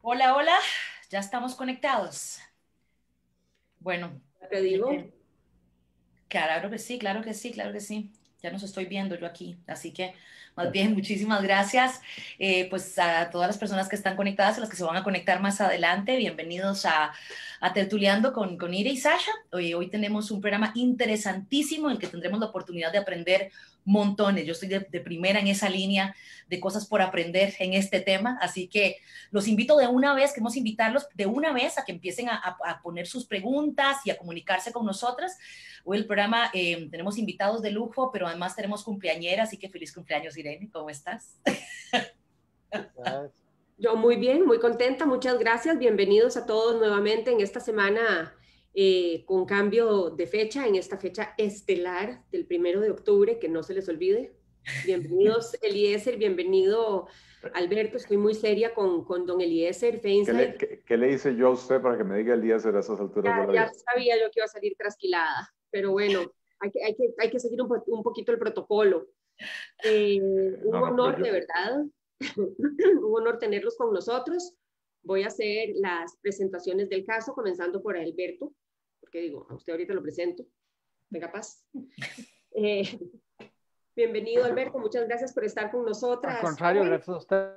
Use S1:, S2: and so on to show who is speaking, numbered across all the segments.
S1: Hola, hola, ya estamos conectados. Bueno.
S2: ¿Te digo?
S1: Eh, claro que sí, claro que sí, claro que sí. Ya nos estoy viendo yo aquí, así que más bien muchísimas gracias eh, pues a todas las personas que están conectadas, a las que se van a conectar más adelante. Bienvenidos a, a Tertuleando con, con Ire y Sasha. Hoy, hoy tenemos un programa interesantísimo en el que tendremos la oportunidad de aprender montones. Yo estoy de, primera en esa línea de cosas por aprender en este tema, así que los invito de una vez, queremos invitarlos de una vez a que empiecen a, a poner sus preguntas y a comunicarse con nosotras. Hoy el programa eh, tenemos invitados de lujo, pero además tenemos cumpleañeras, así que feliz cumpleaños Irene, ¿cómo estás?
S2: Yo muy bien, muy contenta, muchas gracias. Bienvenidos a todos nuevamente en esta semana eh, con cambio de fecha, en esta fecha estelar del primero de octubre, que no se les olvide. Bienvenidos, Eliezer, bienvenido, Alberto. Estoy muy seria con, con don Eliezer
S3: ¿Qué le, qué, le, hice yo a usted para que me diga Eliezer a esas alturas
S2: ya, de la Ya sabía yo que iba a salir trasquilada, pero bueno, hay que, hay que, hay que seguir un, un poquito el protocolo. Eh, un honor, de verdad, un honor tenerlos con nosotros. Voy a hacer las presentaciones del caso, comenzando por Alberto, porque digo, a usted ahorita lo presento. Venga, paz. Eh, bienvenido, Alberto. Muchas gracias por estar con nosotras.
S4: Al contrario, gracias a usted.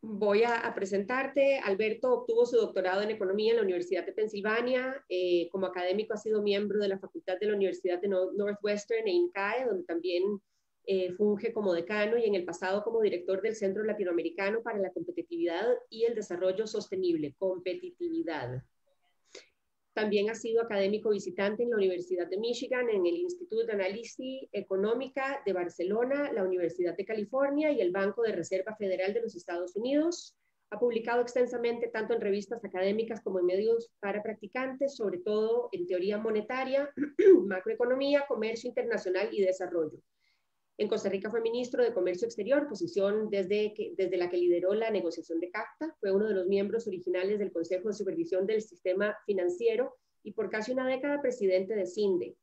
S2: Voy a, presentarte. Alberto obtuvo su doctorado en Economía en la Universidad de Pensilvania. Eh, como académico ha sido miembro de la Facultad de la Universidad de Northwestern e INCAE, donde también eh, funge como decano y en el pasado como director del Centro Latinoamericano para la Competitividad y el Desarrollo Sostenible, Competitividad. También ha sido académico visitante en la Universidad de Michigan, en el Instituto de Análisis Económica de Barcelona, la Universidad de California y el Banco de Reserva Federal de los Estados Unidos. Ha publicado extensamente tanto en revistas académicas como en medios para practicantes, sobre todo en teoría monetaria, macroeconomía, comercio internacional y desarrollo. En Costa Rica fue ministro de Comercio Exterior, posición desde, que, desde la que lideró la negociación de CAFTA. Fue uno de los miembros originales del Consejo de Supervisión del Sistema Financiero y por casi una década presidente de CINDE.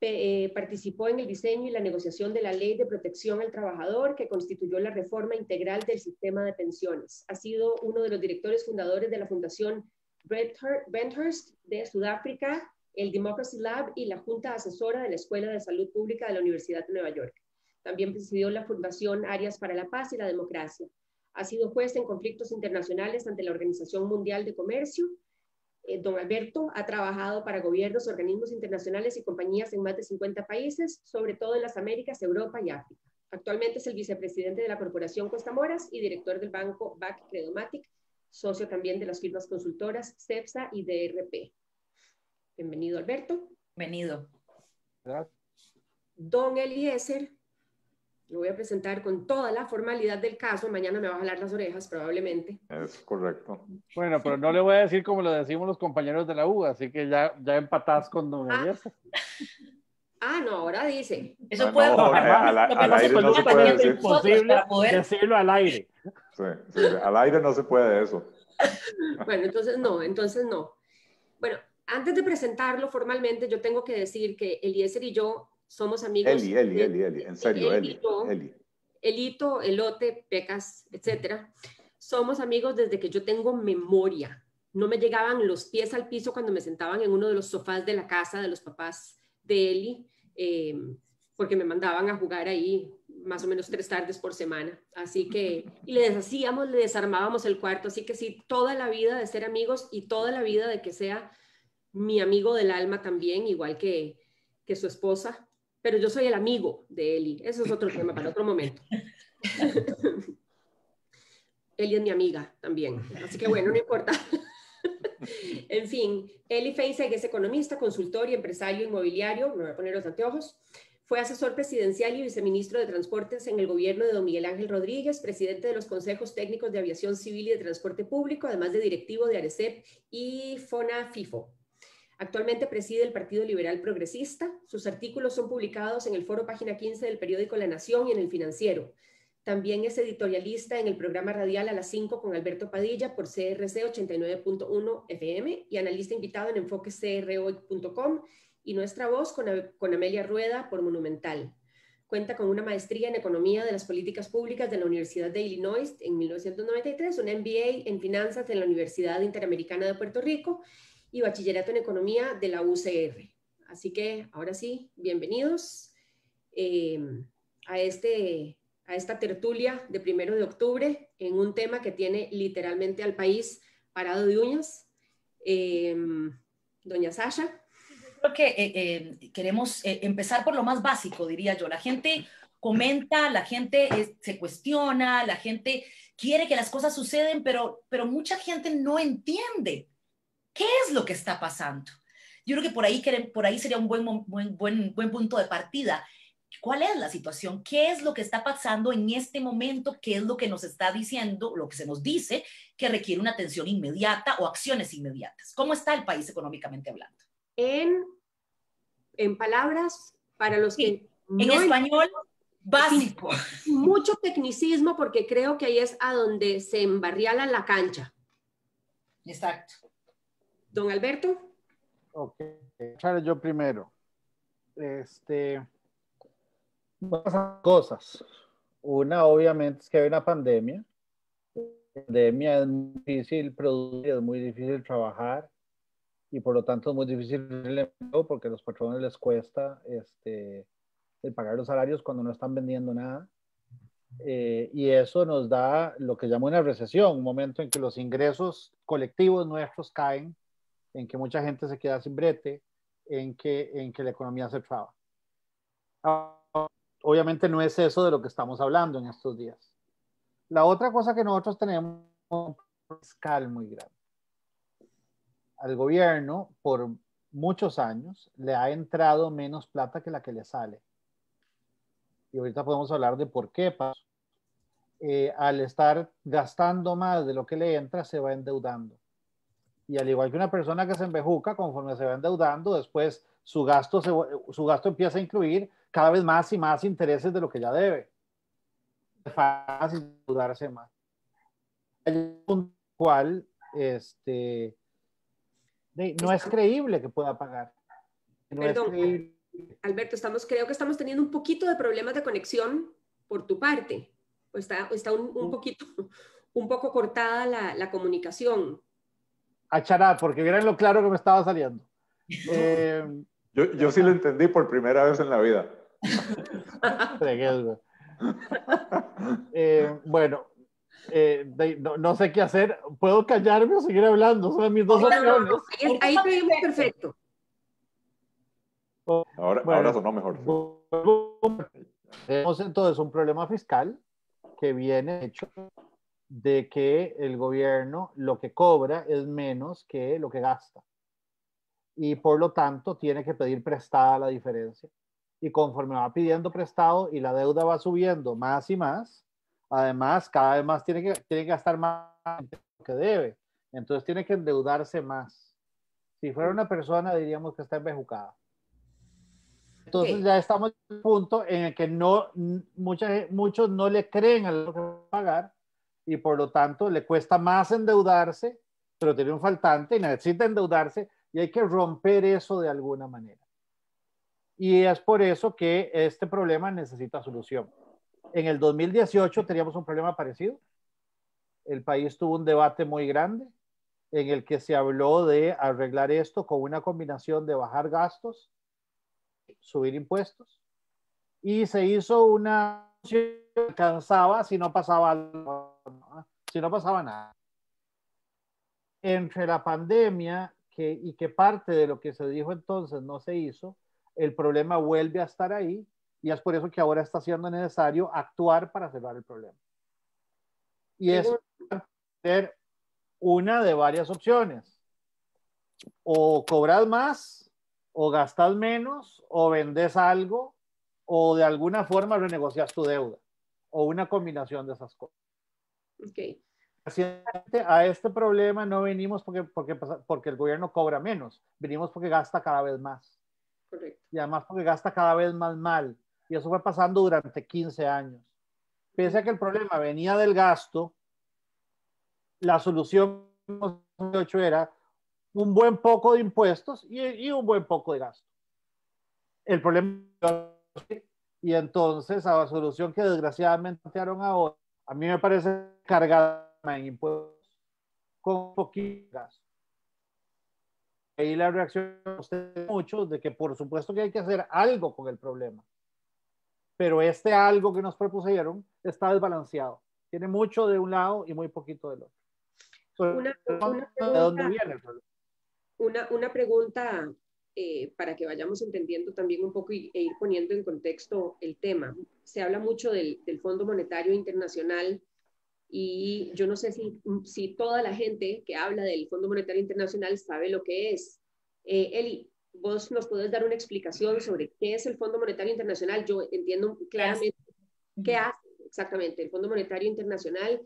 S2: Eh, participó en el diseño y la negociación de la Ley de Protección al Trabajador que constituyó la reforma integral del sistema de pensiones. Ha sido uno de los directores fundadores de la Fundación Benthurst de Sudáfrica el Democracy Lab y la Junta Asesora de la Escuela de Salud Pública de la Universidad de Nueva York. También presidió la Fundación Áreas para la Paz y la Democracia. Ha sido juez en conflictos internacionales ante la Organización Mundial de Comercio. Eh, don Alberto ha trabajado para gobiernos, organismos internacionales y compañías en más de 50 países, sobre todo en las Américas, Europa y África. Actualmente es el vicepresidente de la Corporación Costa Moras y director del banco BAC Credomatic, socio también de las firmas consultoras CEPSA y DRP. Bienvenido, Alberto.
S1: Bienvenido.
S2: Don Eliezer, lo voy a presentar con toda la formalidad del caso. Mañana me va a jalar las orejas, probablemente.
S3: Es correcto.
S4: Bueno, pero no le voy a decir como lo decimos los compañeros de la U, así que ya, ya empatás con Don ah. Eliezer.
S2: Ah, no, ahora dice.
S1: Eso puede
S3: no, al, aire no se puede decir.
S4: Imposible decirlo al aire.
S3: Sí, sí, al aire no se puede eso.
S2: Bueno, entonces no, entonces no. Bueno, antes de presentarlo formalmente, yo tengo que decir que Eliezer y yo somos amigos.
S3: Eli, Eli, Eli, Eli, en serio, Eli. Eli.
S2: Elito, Elote, Pecas, etcétera. Somos amigos desde que yo tengo memoria. No me llegaban los pies al piso cuando me sentaban en uno de los sofás de la casa de los papás de Eli, em, porque me mandaban a jugar ahí más o menos tres tardes por semana. Así que, y le deshacíamos, le desarmábamos el cuarto. Así que sí, toda la vida de ser amigos y toda la vida de que sea mi amigo del alma también, igual que, que su esposa, pero yo soy el amigo de Eli. Eso es otro tema para otro momento. Eli es mi amiga también, así que bueno, no importa. en fin, Eli Feinstein es economista, consultor y empresario inmobiliario, me voy a poner los anteojos. Fue asesor presidencial y viceministro de Transportes en el gobierno de don Miguel Ángel Rodríguez, presidente de los consejos técnicos de aviación civil y de transporte público, además de directivo de Arecep y FONA FIFO. Actualmente preside el Partido Liberal Progresista. Sus artículos son publicados en el foro página 15 del periódico La Nación y en el Financiero. También es editorialista en el programa radial a las 5 con Alberto Padilla por CRC 89.1 FM y analista invitado en enfoquecrhoy.com y nuestra voz con, con Amelia Rueda por Monumental. Cuenta con una maestría en Economía de las Políticas Públicas de la Universidad de Illinois en 1993, un MBA en Finanzas en la Universidad Interamericana de Puerto Rico y Bachillerato en Economía de la UCR. Así que ahora sí, bienvenidos eh, a, este, a esta tertulia de primero de octubre en un tema que tiene literalmente al país parado de uñas. Eh, doña Sasha
S1: creo que eh, eh, queremos eh, empezar por lo más básico, diría yo. La gente comenta, la gente se cuestiona, la gente quiere que las cosas suceden, pero, pero mucha gente no entiende qué es lo que está pasando. Yo creo que por ahí, por ahí sería un buen, buen, buen, buen punto de partida. ¿Cuál es la situación? ¿Qué es lo que está pasando en este momento? ¿Qué es lo que nos está diciendo, lo que se nos dice que requiere una atención inmediata o acciones inmediatas? ¿Cómo está el país económicamente hablando?
S2: en, en palabras para los que...
S1: en español básico.
S2: Mucho tecnicismo porque creo que ahí es a donde se embarriala la cancha.
S1: Exacto.
S2: Don Alberto.
S4: Ok, yo primero. Este, cosas. Una, obviamente, es que hay una pandemia. La pandemia es muy difícil producir, es muy difícil trabajar y por lo tanto es muy difícil el empleo porque a los patrones les cuesta este, el pagar los salarios cuando no están vendiendo nada. Eh, y eso nos da lo que llamo una recesión, un momento en que los ingresos colectivos nuestros caen, en que mucha gente se queda sin brete, en que, en que la economía se traba. Obviamente no es eso de lo que estamos hablando en estos días. La otra cosa que nosotros tenemos es un fiscal muy grande al gobierno por muchos años le ha entrado menos plata que la que le sale. Y ahorita podemos hablar de por qué pasó. Eh, al estar gastando más de lo que le entra, se va endeudando. Y al igual que una persona que se envejuca, conforme se va endeudando, después su gasto, su gasto empieza a incluir cada vez más y más intereses de lo que ya debe. Es fácil endeudarse más. Hay un cual este, no es creíble que pueda pagar.
S2: Perdón, Alberto, estamos, creo que estamos teniendo un poquito de problemas de conexión por tu parte. está, está un, un, poquito, un poco cortada la, la comunicación.
S4: Achará, porque vieran lo claro que me estaba saliendo. Eh,
S3: yo, yo sí lo entendí por primera vez en la vida.
S4: eh, bueno, eh, no, sé qué hacer. ¿Puedo callarme o seguir hablando? Son mis dos opciones.
S2: ahí te vimos perfecto.
S3: Ahora, ahora sonó mejor.
S4: Tenemos entonces un problema fiscal que viene hecho de que el gobierno lo que cobra es menos que lo que gasta. Y por lo tanto tiene que pedir prestada la diferencia. Y conforme va pidiendo prestado y la deuda va subiendo más y más, Además, cada vez más tiene que, tiene que gastar más que debe. Entonces tiene que endeudarse más. Si fuera una persona, diríamos que está embejucada. Entonces ya estamos en un punto en el que no, mucha, muchos no le creen a lo que va a pagar y por lo tanto le cuesta más endeudarse, pero tiene un faltante y necesita endeudarse y hay que romper eso de alguna manera. Y es por eso que este problema necesita solución. En el 2018 teníamos un problema parecido. El país tuvo un debate muy grande en el que se habló de arreglar esto con una combinación de bajar gastos, subir impuestos, y se hizo una alcanzaba si no pasaba si no pasaba nada. Entre la pandemia que, y que parte de lo que se dijo entonces no se hizo, el problema vuelve a estar ahí y es por eso que ahora está siendo necesario actuar para cerrar el problema. Y es ser una de varias opciones. O cobras más, o gastas menos, o vendes algo, o de alguna forma renegocias tu deuda, o una combinación de esas cosas.
S2: Okay.
S4: A este problema no venimos porque, porque, porque el gobierno cobra menos, venimos porque gasta cada vez más.
S2: Correcto.
S4: Y además porque gasta cada vez más mal. Y eso fue pasando durante 15 años. Pese a que el problema venía del gasto, la solución era un buen poco de impuestos y, un buen poco de gasto. El problema Y entonces, a la solución que desgraciadamente plantearon ahora, a mí me parece cargada en impuestos con poquitos gastos. Ahí la reacción de muchos de que por supuesto que hay que hacer algo con el problema. Pero este algo que nos propusieron está desbalanceado. Tiene mucho de un lado y muy poquito del otro.
S2: una, una, pregunta, ¿De dónde viene el problema? Una, una pregunta eh, para que vayamos entendiendo también un poco y, e ir poniendo en contexto el tema. Se habla mucho del, del Fondo Monetario Internacional y yo no sé si, si, toda la gente que habla del Fondo Monetario Internacional sabe lo que es. Eh, Eli, vos nos puedes dar una explicación sobre qué es el Fondo Monetario Internacional. Yo entiendo claramente qué hace exactamente el Fondo Monetario Internacional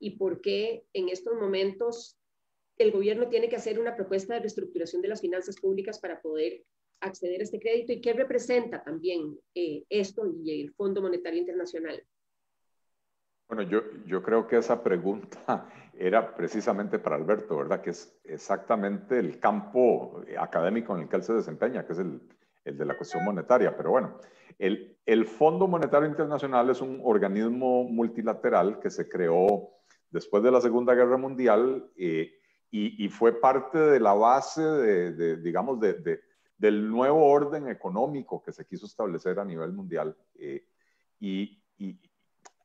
S2: y por qué en estos momentos el gobierno tiene que hacer una propuesta de reestructuración de las finanzas públicas para poder acceder a este crédito y qué representa también eh, esto y el Fondo Monetario Internacional.
S3: Bueno, yo, yo creo que esa pregunta era precisamente para Alberto, ¿verdad? Que es exactamente el campo académico en el que él se desempeña, que es el, el de la cuestión monetaria. Pero bueno, el, el, Fondo Monetario Internacional es un organismo multilateral que se creó después de la Segunda Guerra Mundial eh, y, fue parte de la base de, digamos, de, del nuevo orden económico que se quiso establecer a nivel mundial. Eh, y,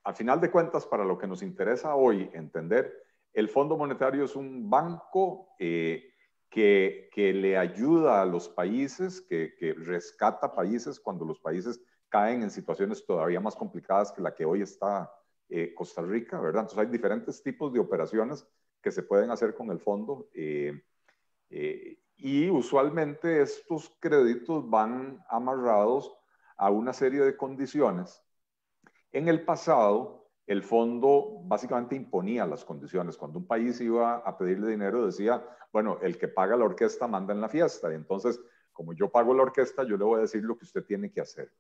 S3: al final de cuentas, para lo que nos interesa hoy entender, el Fondo Monetario es un banco eh, que, que, le ayuda a los países, que, que rescata países cuando los países caen en situaciones todavía más complicadas que la que hoy está eh, Costa Rica, ¿verdad? Entonces hay diferentes tipos de operaciones que se pueden hacer con el fondo. Eh, eh, y usualmente estos créditos van amarrados a una serie de condiciones. En el pasado, el fondo básicamente imponía las condiciones. Cuando un país iba a pedirle dinero, decía, bueno, el que paga la orquesta manda en la fiesta. Y entonces, como yo pago la orquesta, yo le voy a decir lo que usted tiene que hacer.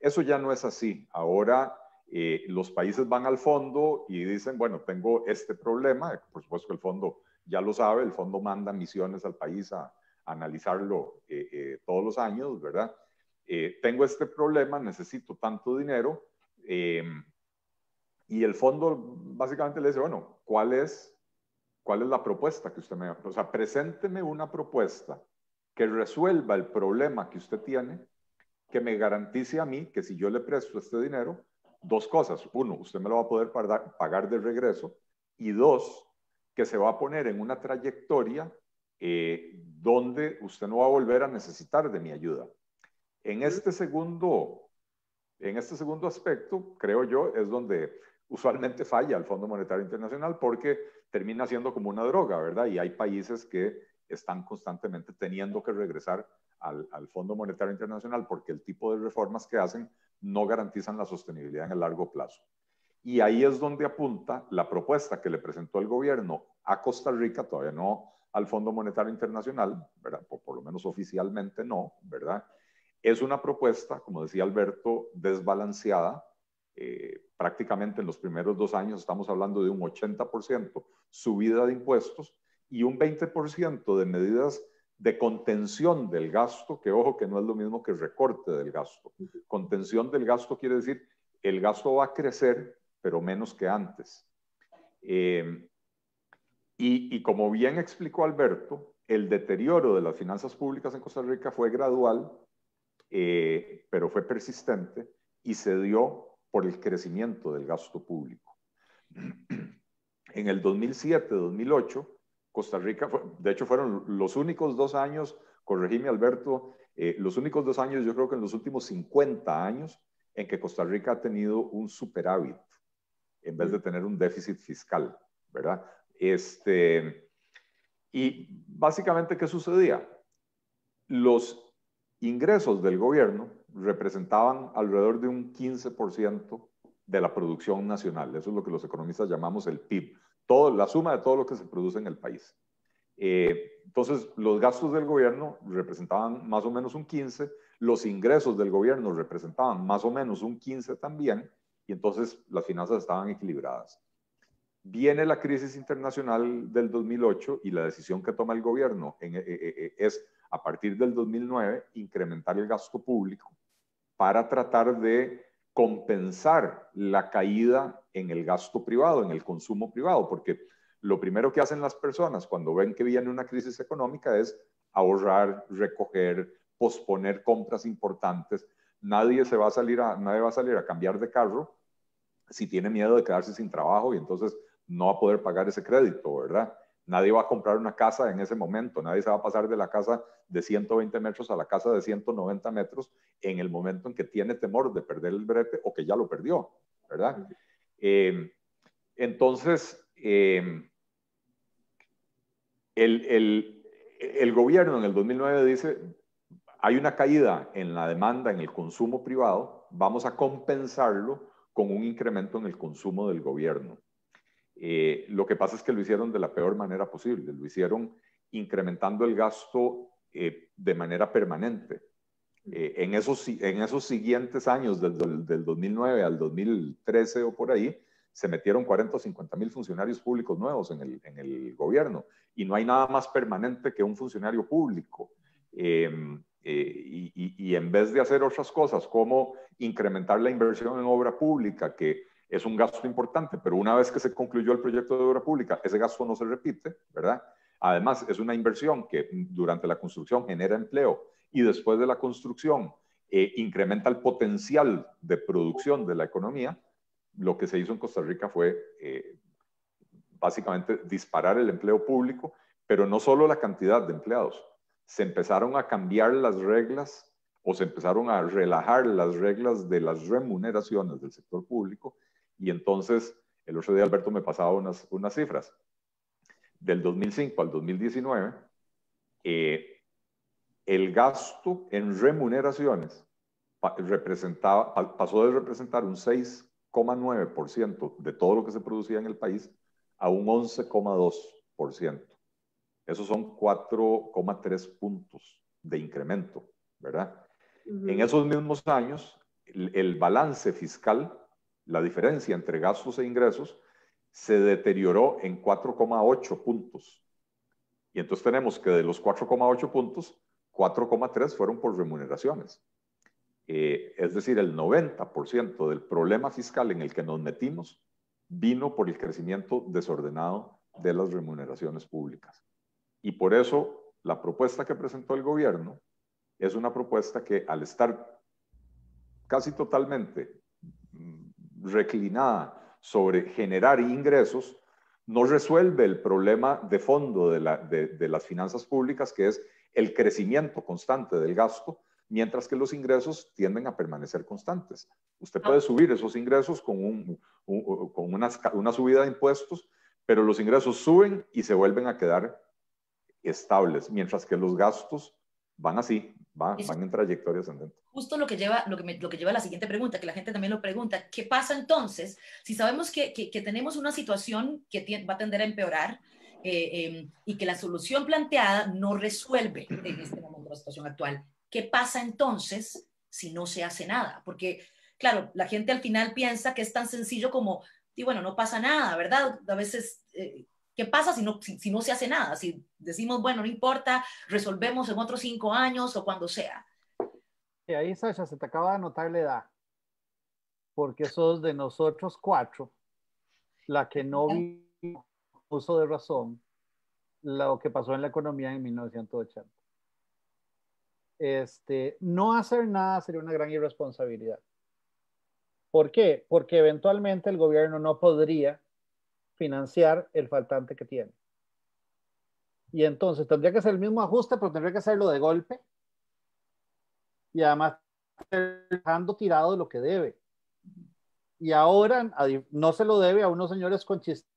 S3: Eso ya no es así. Ahora eh, los países van al fondo y dicen, bueno, tengo este problema, por supuesto el fondo ya lo sabe, el fondo manda misiones al país a, analizarlo eh, eh, todos los años, ¿verdad? tengo este problema, necesito tanto dinero, y el fondo básicamente le dice, bueno, ¿cuál es, ¿cuál es la propuesta que usted me... O sea, presénteme una propuesta que resuelva el problema que usted tiene, que me garantice a mí que si yo le presto este dinero, dos cosas. Uno, usted me lo va a poder pagar de regreso. Y dos, que se va a poner en una trayectoria eh, donde usted no va a volver a necesitar de mi ayuda. En este segundo, en este segundo aspecto, creo yo, es donde usualmente falla el Fondo Monetario Internacional porque termina siendo como una droga, ¿verdad? Y hay países que están constantemente teniendo que regresar al, al Fondo Monetario Internacional porque el tipo de reformas que hacen no garantizan la sostenibilidad en el largo plazo. Y ahí es donde apunta la propuesta que le presentó el gobierno a Costa Rica, todavía no al Fondo Monetario Internacional, ¿verdad? Por, lo menos oficialmente no, ¿verdad? Es una propuesta, como decía Alberto, desbalanceada. Eh, prácticamente en los primeros dos años estamos hablando de un 80% subida de impuestos y un 20% de medidas de contención del gasto, que ojo que no es lo mismo que recorte del gasto. Contención del gasto quiere decir el gasto va a crecer, pero menos que antes. Eh, y, como bien explicó Alberto, el deterioro de las finanzas públicas en Costa Rica fue gradual, eh, pero fue persistente y se dio por el crecimiento del gasto público. En el 2007-2008, Costa Rica, de hecho fueron los únicos dos años, corregime Alberto, eh, los únicos dos años, yo creo que en los últimos 50 años, en que Costa Rica ha tenido un superávit en vez de tener un déficit fiscal, ¿verdad? Este, y básicamente, ¿qué sucedía? Los ingresos del gobierno representaban alrededor de un 15% de la producción nacional. Eso es lo que los economistas llamamos el PIB todo, la suma de todo lo que se produce en el país. Eh, entonces, los gastos del gobierno representaban más o menos un 15, los ingresos del gobierno representaban más o menos un 15 también, y entonces las finanzas estaban equilibradas. Viene la crisis internacional del 2008 y la decisión que toma el gobierno eh, eh, es, a partir del 2009, incrementar el gasto público para tratar de compensar la caída en el gasto privado, en el consumo privado, porque lo primero que hacen las personas cuando ven que viene una crisis económica es ahorrar, recoger, posponer compras importantes. Nadie se va a salir a, nadie va a salir a cambiar de carro si tiene miedo de quedarse sin trabajo y entonces no va a poder pagar ese crédito, ¿verdad? Nadie va a comprar una casa en ese momento, nadie se va a pasar de la casa de 120 metros a la casa de 190 metros en el momento en que tiene temor de perder el brete o que ya lo perdió, ¿verdad? Eh, entonces, eh, el, el gobierno en el 2009 dice, hay una caída en la demanda en el consumo privado, vamos a compensarlo con un incremento en el consumo del gobierno. Eh, lo que pasa es que lo hicieron de la peor manera posible, lo hicieron incrementando el gasto eh, de manera permanente. Eh, en, esos, en esos siguientes años, del, del 2009 al 2013 o por ahí, se metieron 40 o 50 mil funcionarios públicos nuevos en el, en el, gobierno y no hay nada más permanente que un funcionario público. Em, eh, y, y, en vez de hacer otras cosas como incrementar la inversión en obra pública, que es un gasto importante, pero una vez que se concluyó el proyecto de obra pública, ese gasto no se repite, ¿verdad? Además, es una inversión que durante la construcción genera empleo y después de la construcción eh, incrementa el potencial de producción de la economía lo que se hizo en Costa Rica fue eh, básicamente disparar el empleo público, pero no solo la cantidad de empleados, se empezaron a cambiar las reglas o se empezaron a relajar las reglas de las remuneraciones del sector público y entonces el otro día Alberto me pasaba unas, unas cifras. Del 2005 al 2019, eh, el gasto en remuneraciones representaba, pasó de representar un 6 9% de todo lo que se producía en el país a un 11,2%. Esos son 4,3 puntos de incremento, ¿verdad? En esos mismos años, el, el, balance fiscal, la diferencia entre gastos e ingresos, se deterioró en 4,8 puntos. Y entonces tenemos que de los 4,8 puntos, 4,3 fueron por remuneraciones. Eh, es decir, el 90% del problema fiscal en el que nos metimos vino por el crecimiento desordenado de las remuneraciones públicas. Y por eso la propuesta que presentó el gobierno es una propuesta que al estar casi totalmente reclinada sobre generar ingresos, no resuelve el problema de fondo de, de las finanzas públicas, que es el crecimiento constante del gasto, mientras que los ingresos tienden a permanecer constantes. Usted puede subir esos ingresos con, un, con una, una, subida de impuestos, pero los ingresos suben y se vuelven a quedar estables, mientras que los gastos van así, van, van en trayectoria ascendente.
S1: Justo lo que, lleva, lo, que me, lo que lleva a la siguiente pregunta, que la gente también lo pregunta, ¿qué pasa entonces si sabemos que, que, que tenemos una situación que va a tender a empeorar? Eh, em, y que la solución planteada no resuelve en este momento la situación actual. ¿Qué pasa entonces si no se hace nada? Porque, claro, la gente al final piensa que es tan sencillo como, y bueno, no pasa nada, ¿verdad? A veces, eh, ¿qué pasa si no, si, no se hace nada? Si decimos, bueno, no importa, resolvemos en otros cinco años o cuando sea.
S4: Y ahí, Sasha, se te acaba de anotar la edad, porque sos de nosotros cuatro, la que no vio uso de razón lo que pasó en la economía en 1980 este, no hacer nada sería una gran irresponsabilidad. ¿Por qué? Porque eventualmente el gobierno no podría financiar el faltante que tiene. Y entonces tendría que ser el mismo ajuste, pero tendría que hacerlo de golpe. Y además dejando tirado lo que debe. Y ahora no se lo debe a unos señores con chistes,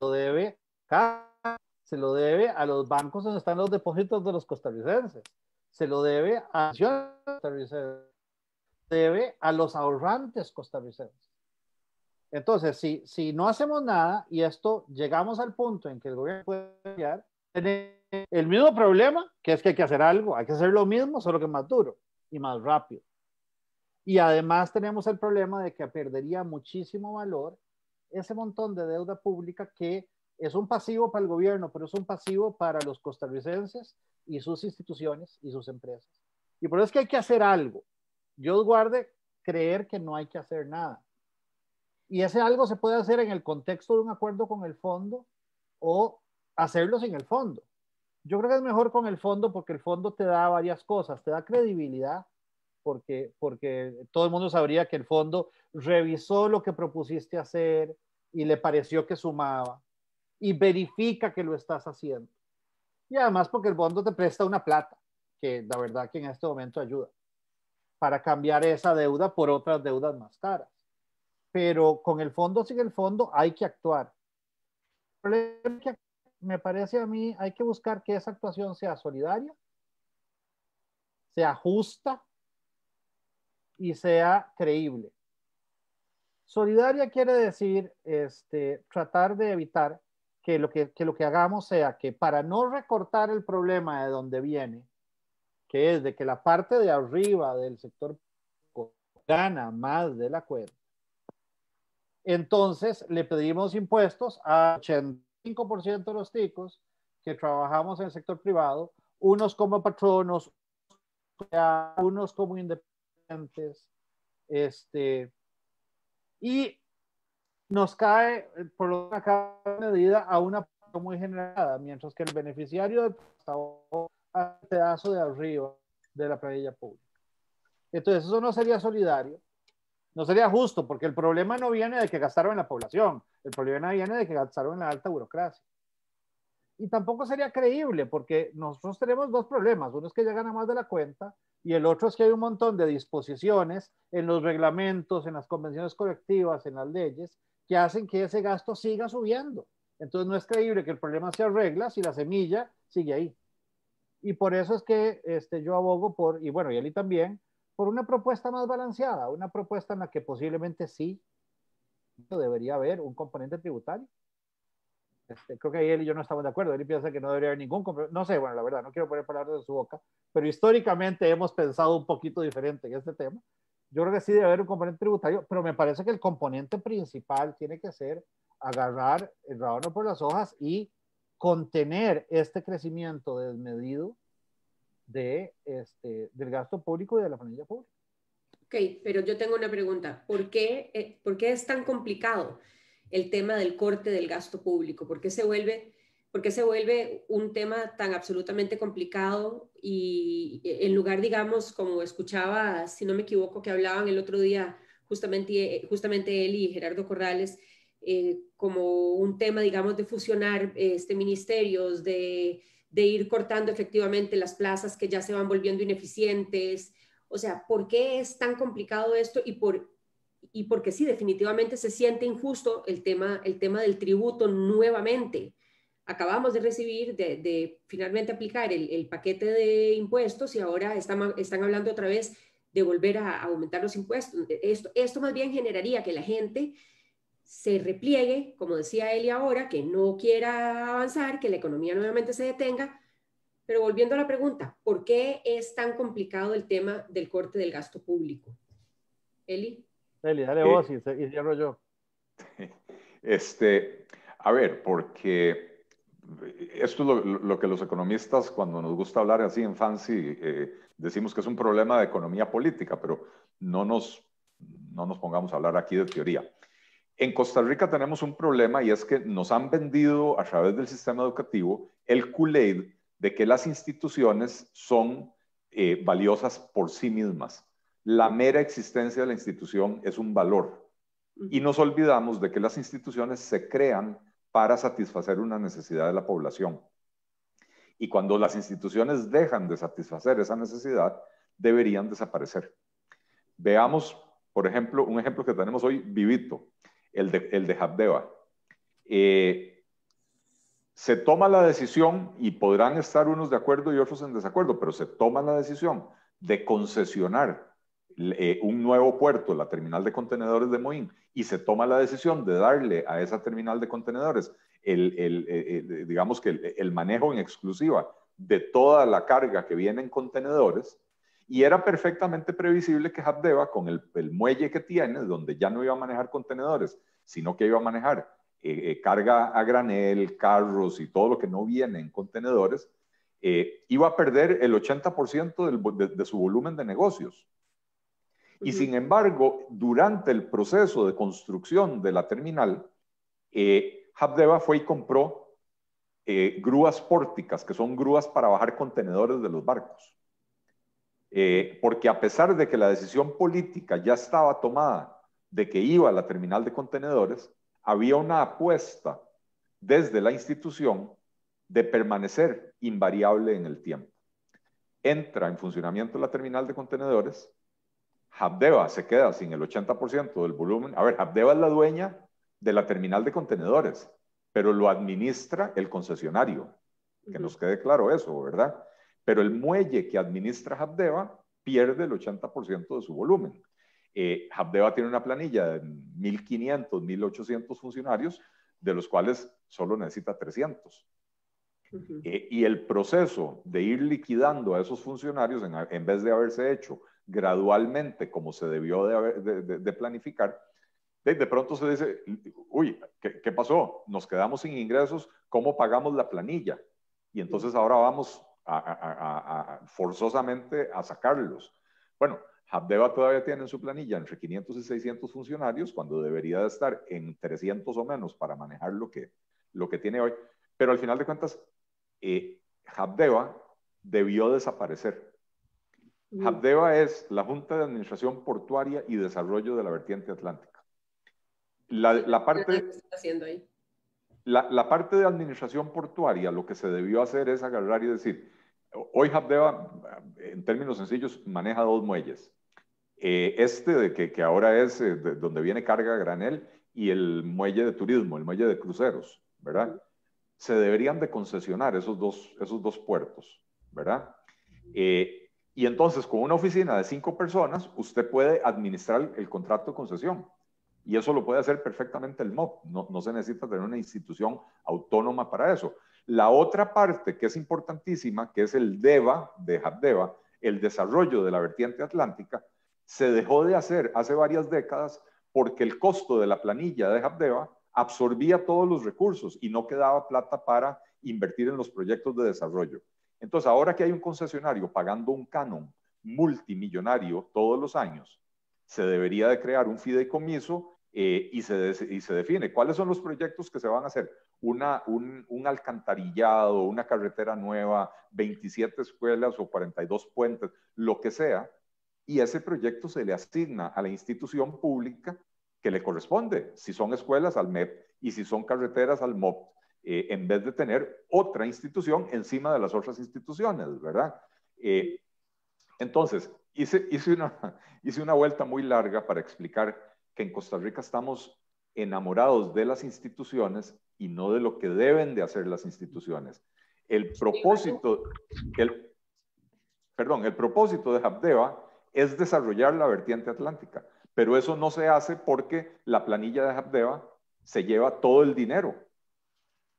S4: lo debe se lo debe a los bancos donde están los depósitos de los costarricenses, se lo debe a los ahorrantes costarricenses. Entonces, si, si no hacemos nada y esto llegamos al punto en que el gobierno puede cambiar, el mismo problema, que es que hay que hacer algo, hay que hacer lo mismo, solo que más duro y más rápido. Y además tenemos el problema de que perdería muchísimo valor ese montón de deuda pública que es un pasivo para el gobierno, pero es un pasivo para los costarricenses y sus instituciones y sus empresas. Y por eso es que hay que hacer algo. Dios guarde creer que no hay que hacer nada. Y ese algo se puede hacer en el contexto de un acuerdo con el fondo o hacerlo sin el fondo. Yo creo que es mejor con el fondo porque el fondo te da varias cosas, te da credibilidad, porque, porque todo el mundo sabría que el fondo revisó lo que propusiste hacer y le pareció que sumaba y verifica que lo estás haciendo. Y además porque el fondo te presta una plata, que la verdad que en este momento ayuda, para cambiar esa deuda por otras deudas más caras. Pero con el fondo, sin el fondo, hay que actuar. Me parece a mí, hay que buscar que esa actuación sea solidaria, sea justa y sea creíble. Solidaria quiere decir este, tratar de evitar que lo que, que lo que hagamos sea que para no recortar el problema de donde viene, que es de que la parte de arriba del sector gana más de la cuenta, entonces le pedimos impuestos a 85% de los ticos que trabajamos en el sector privado, unos como patronos, unos como independientes, este, y nos cae por una medida a una muy generada, mientras que el beneficiario del pedazo de arriba de la planilla pública. Entonces, eso no sería solidario, no sería justo, porque el problema no viene de que gastaron en la población, el problema viene de que gastaron en la alta burocracia. Y tampoco sería creíble, porque nosotros tenemos dos problemas. Uno es que ya gana más de la cuenta y el otro es que hay un montón de disposiciones en los reglamentos, en las convenciones colectivas, en las leyes, que hacen que ese gasto siga subiendo. Entonces no es creíble que el problema se arregla si la semilla sigue ahí. Y por eso es que este, yo abogo por, y bueno, y él también, por una propuesta más balanceada, una propuesta en la que posiblemente sí debería haber un componente tributario. Este, creo que él y yo no estamos de acuerdo. Él piensa que no debería haber ningún No sé, bueno, la verdad, no quiero poner palabras de su boca, pero históricamente hemos pensado un poquito diferente en este tema. Yo creo que sí debe haber un componente tributario, pero me parece que el componente principal tiene que ser agarrar el rábano por las hojas y contener este crecimiento desmedido de, este, del gasto público y de la familia pública.
S2: Ok, pero yo tengo una pregunta. ¿Por qué, eh, ¿Por qué es tan complicado el tema del corte del gasto público? ¿Por qué se vuelve, por qué se vuelve un tema tan absolutamente complicado y en lugar, digamos, como escuchaba, si no me equivoco, que hablaban el otro día justamente, justamente él y Gerardo Corrales, eh, como un tema, digamos, de fusionar este, ministerios, de, de, ir cortando efectivamente las plazas que ya se van volviendo ineficientes. O sea, ¿por qué es tan complicado esto? Y, por, y porque sí, definitivamente se siente injusto el tema, el tema del tributo nuevamente. Acabamos de recibir, de, de finalmente aplicar el, el, paquete de impuestos y ahora están, están hablando otra vez de volver a, aumentar los impuestos. Esto, esto más bien generaría que la gente se repliegue, como decía Eli ahora, que no quiera avanzar, que la economía nuevamente se detenga. Pero volviendo a la pregunta, ¿por qué es tan complicado el tema del corte del gasto público? Eli.
S4: Eli, dale eh, vos y, cierro yo.
S3: Este, a ver, porque esto es lo, que los economistas, cuando nos gusta hablar así en fancy, eh, decimos que es un problema de economía política, pero no nos, no nos pongamos a hablar aquí de teoría. En Costa Rica tenemos un problema y es que nos han vendido a través del sistema educativo el Kool-Aid de que las instituciones son eh, valiosas por sí mismas. La mera existencia de la institución es un valor. Y nos olvidamos de que las instituciones se crean para satisfacer una necesidad de la población. Y cuando las instituciones dejan de satisfacer esa necesidad, deberían desaparecer. Veamos, por ejemplo, un ejemplo que tenemos hoy vivito el de, el de Habdeba. Eh, se toma la decisión, y podrán estar unos de acuerdo y otros en desacuerdo, pero se toma la decisión de concesionar eh, un nuevo puerto, la terminal de contenedores de Moín, y se toma la decisión de darle a esa terminal de contenedores el, el eh, digamos que el, manejo en exclusiva de toda la carga que viene en contenedores, y era perfectamente previsible que Habdeba, con el, muelle que tiene, donde ya no iba a manejar contenedores, sino que iba a manejar eh, eh, carga a granel, carros y todo lo que no viene en contenedores, eh, iba a perder el 80% de, de, su volumen de negocios. Y sin embargo, durante el proceso de construcción de la terminal, eh, Habdeba fue y compró eh, grúas pórticas, que son grúas para bajar contenedores de los barcos. Eh, porque a pesar de que la decisión política ya estaba tomada de que iba a la terminal de contenedores, había una apuesta desde la institución de permanecer invariable en el tiempo. Entra en funcionamiento la terminal de contenedores, Habdeba se queda sin el 80% del volumen. A ver, Habdeba es la dueña de la terminal de contenedores, pero lo administra el concesionario. Que nos quede claro eso, ¿verdad? Pero el muelle que administra Habdeba pierde el 80% de su volumen. Eh, Habdeba tiene una planilla de 1.500, 1.800 funcionarios, de los cuales solo necesita 300. Eh, y el proceso de ir liquidando a esos funcionarios, en, en, vez de haberse hecho gradualmente como se debió de, de, planificar, de, pronto se dice, uy, ¿qué, ¿qué, pasó? Nos quedamos sin ingresos, ¿cómo pagamos la planilla? Y entonces ahora vamos a, forzosamente a sacarlos. Bueno, Habdeba todavía tiene en su planilla entre 500 y 600 funcionarios, cuando debería de estar en 300 o menos para manejar lo que, lo que tiene hoy. Pero al final de cuentas, eh, Habdeba debió desaparecer. Habdeba es la Junta de Administración Portuaria y Desarrollo de la Vertiente Atlántica. La, la parte, La, parte de administración portuaria, lo que se debió hacer es agarrar y decir, hoy Habdeba, en términos sencillos, maneja dos muelles. Eh, este de que, ahora es eh, donde viene carga granel y el muelle de turismo, el muelle de cruceros, ¿verdad? Se deberían de concesionar esos dos, esos dos puertos, ¿verdad? Eh, y entonces, con una oficina de cinco personas, usted puede administrar el contrato de concesión. Y eso lo puede hacer perfectamente el MOP. No, no, se necesita tener una institución autónoma para eso. La otra parte que es importantísima, que es el DEVA de HABDEVA, el desarrollo de la vertiente atlántica, se dejó de hacer hace varias décadas porque el costo de la planilla de HABDEVA absorbía todos los recursos y no quedaba plata para invertir en los proyectos de desarrollo. Entonces, ahora que hay un concesionario pagando un canon multimillonario todos los años, se debería de crear un fideicomiso eh, y, se y, se define cuáles son los proyectos que se van a hacer. Una, un, un, alcantarillado, una carretera nueva, 27 escuelas o 42 puentes, lo que sea, y ese proyecto se le asigna a la institución pública que le corresponde, si son escuelas al MEP y si son carreteras al MOP eh, en vez de tener otra institución encima de las otras instituciones, ¿verdad? Eh, entonces, hice, hice, una, hice una vuelta muy larga para explicar que en Costa Rica estamos enamorados de las instituciones y no de lo que deben de hacer las instituciones. El propósito, el, perdón, el propósito de Habdeba es desarrollar la vertiente atlántica, pero eso no se hace porque la planilla de Habdeba se lleva todo el dinero.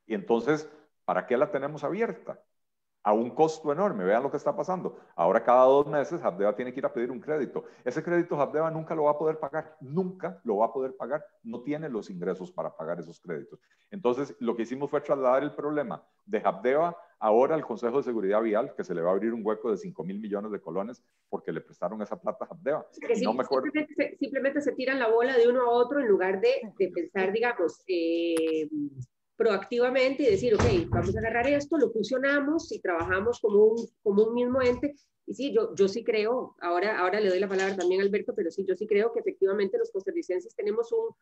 S3: Y entonces, ¿para qué la tenemos abierta? A un costo enorme. Vean lo que está pasando. Ahora cada dos meses Habdeba tiene que ir a pedir un crédito. Ese crédito Habdeba nunca lo va a poder pagar. Nunca lo va a poder pagar. No tiene los ingresos para pagar esos créditos. Entonces, lo que hicimos fue trasladar el problema de Habdeba ahora al Consejo de Seguridad Vial, que se le va a abrir un hueco de 5 mil millones de colones porque le prestaron esa plata a Habdeba.
S2: no me acuerdo. Simplemente, simplemente, se tiran la bola de uno a otro en lugar de, de pensar, digamos, eh, proactivamente y decir, ok, vamos a agarrar esto, lo fusionamos y trabajamos como un, como un mismo ente. Y sí, yo, yo sí creo, ahora, ahora le doy la palabra también a Alberto, pero sí, yo sí creo que efectivamente los costarricenses tenemos un,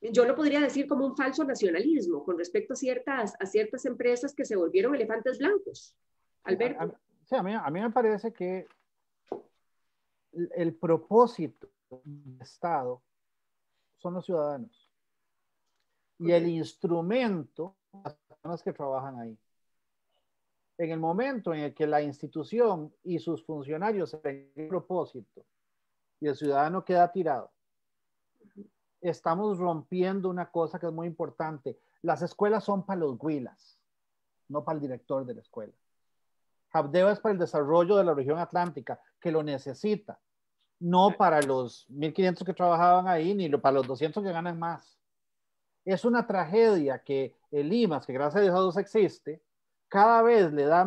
S2: yo lo podría decir como un falso nacionalismo con respecto a ciertas, a ciertas empresas que se volvieron elefantes blancos. Alberto.
S4: Sí, a mí, a mí me parece que el propósito del Estado son los ciudadanos y el instrumento las personas que trabajan ahí. En el momento en el que la institución y sus funcionarios se un propósito y el ciudadano queda tirado, estamos rompiendo una cosa que es muy importante. Las escuelas son para los huilas, no para el director de la escuela. Habdeba es para el desarrollo de la región atlántica, que lo necesita, no para los 1.500 que trabajaban ahí, ni para los 200 que ganan más. Es una tragedia que el IMAS, que gracias a Dios existe, cada vez le da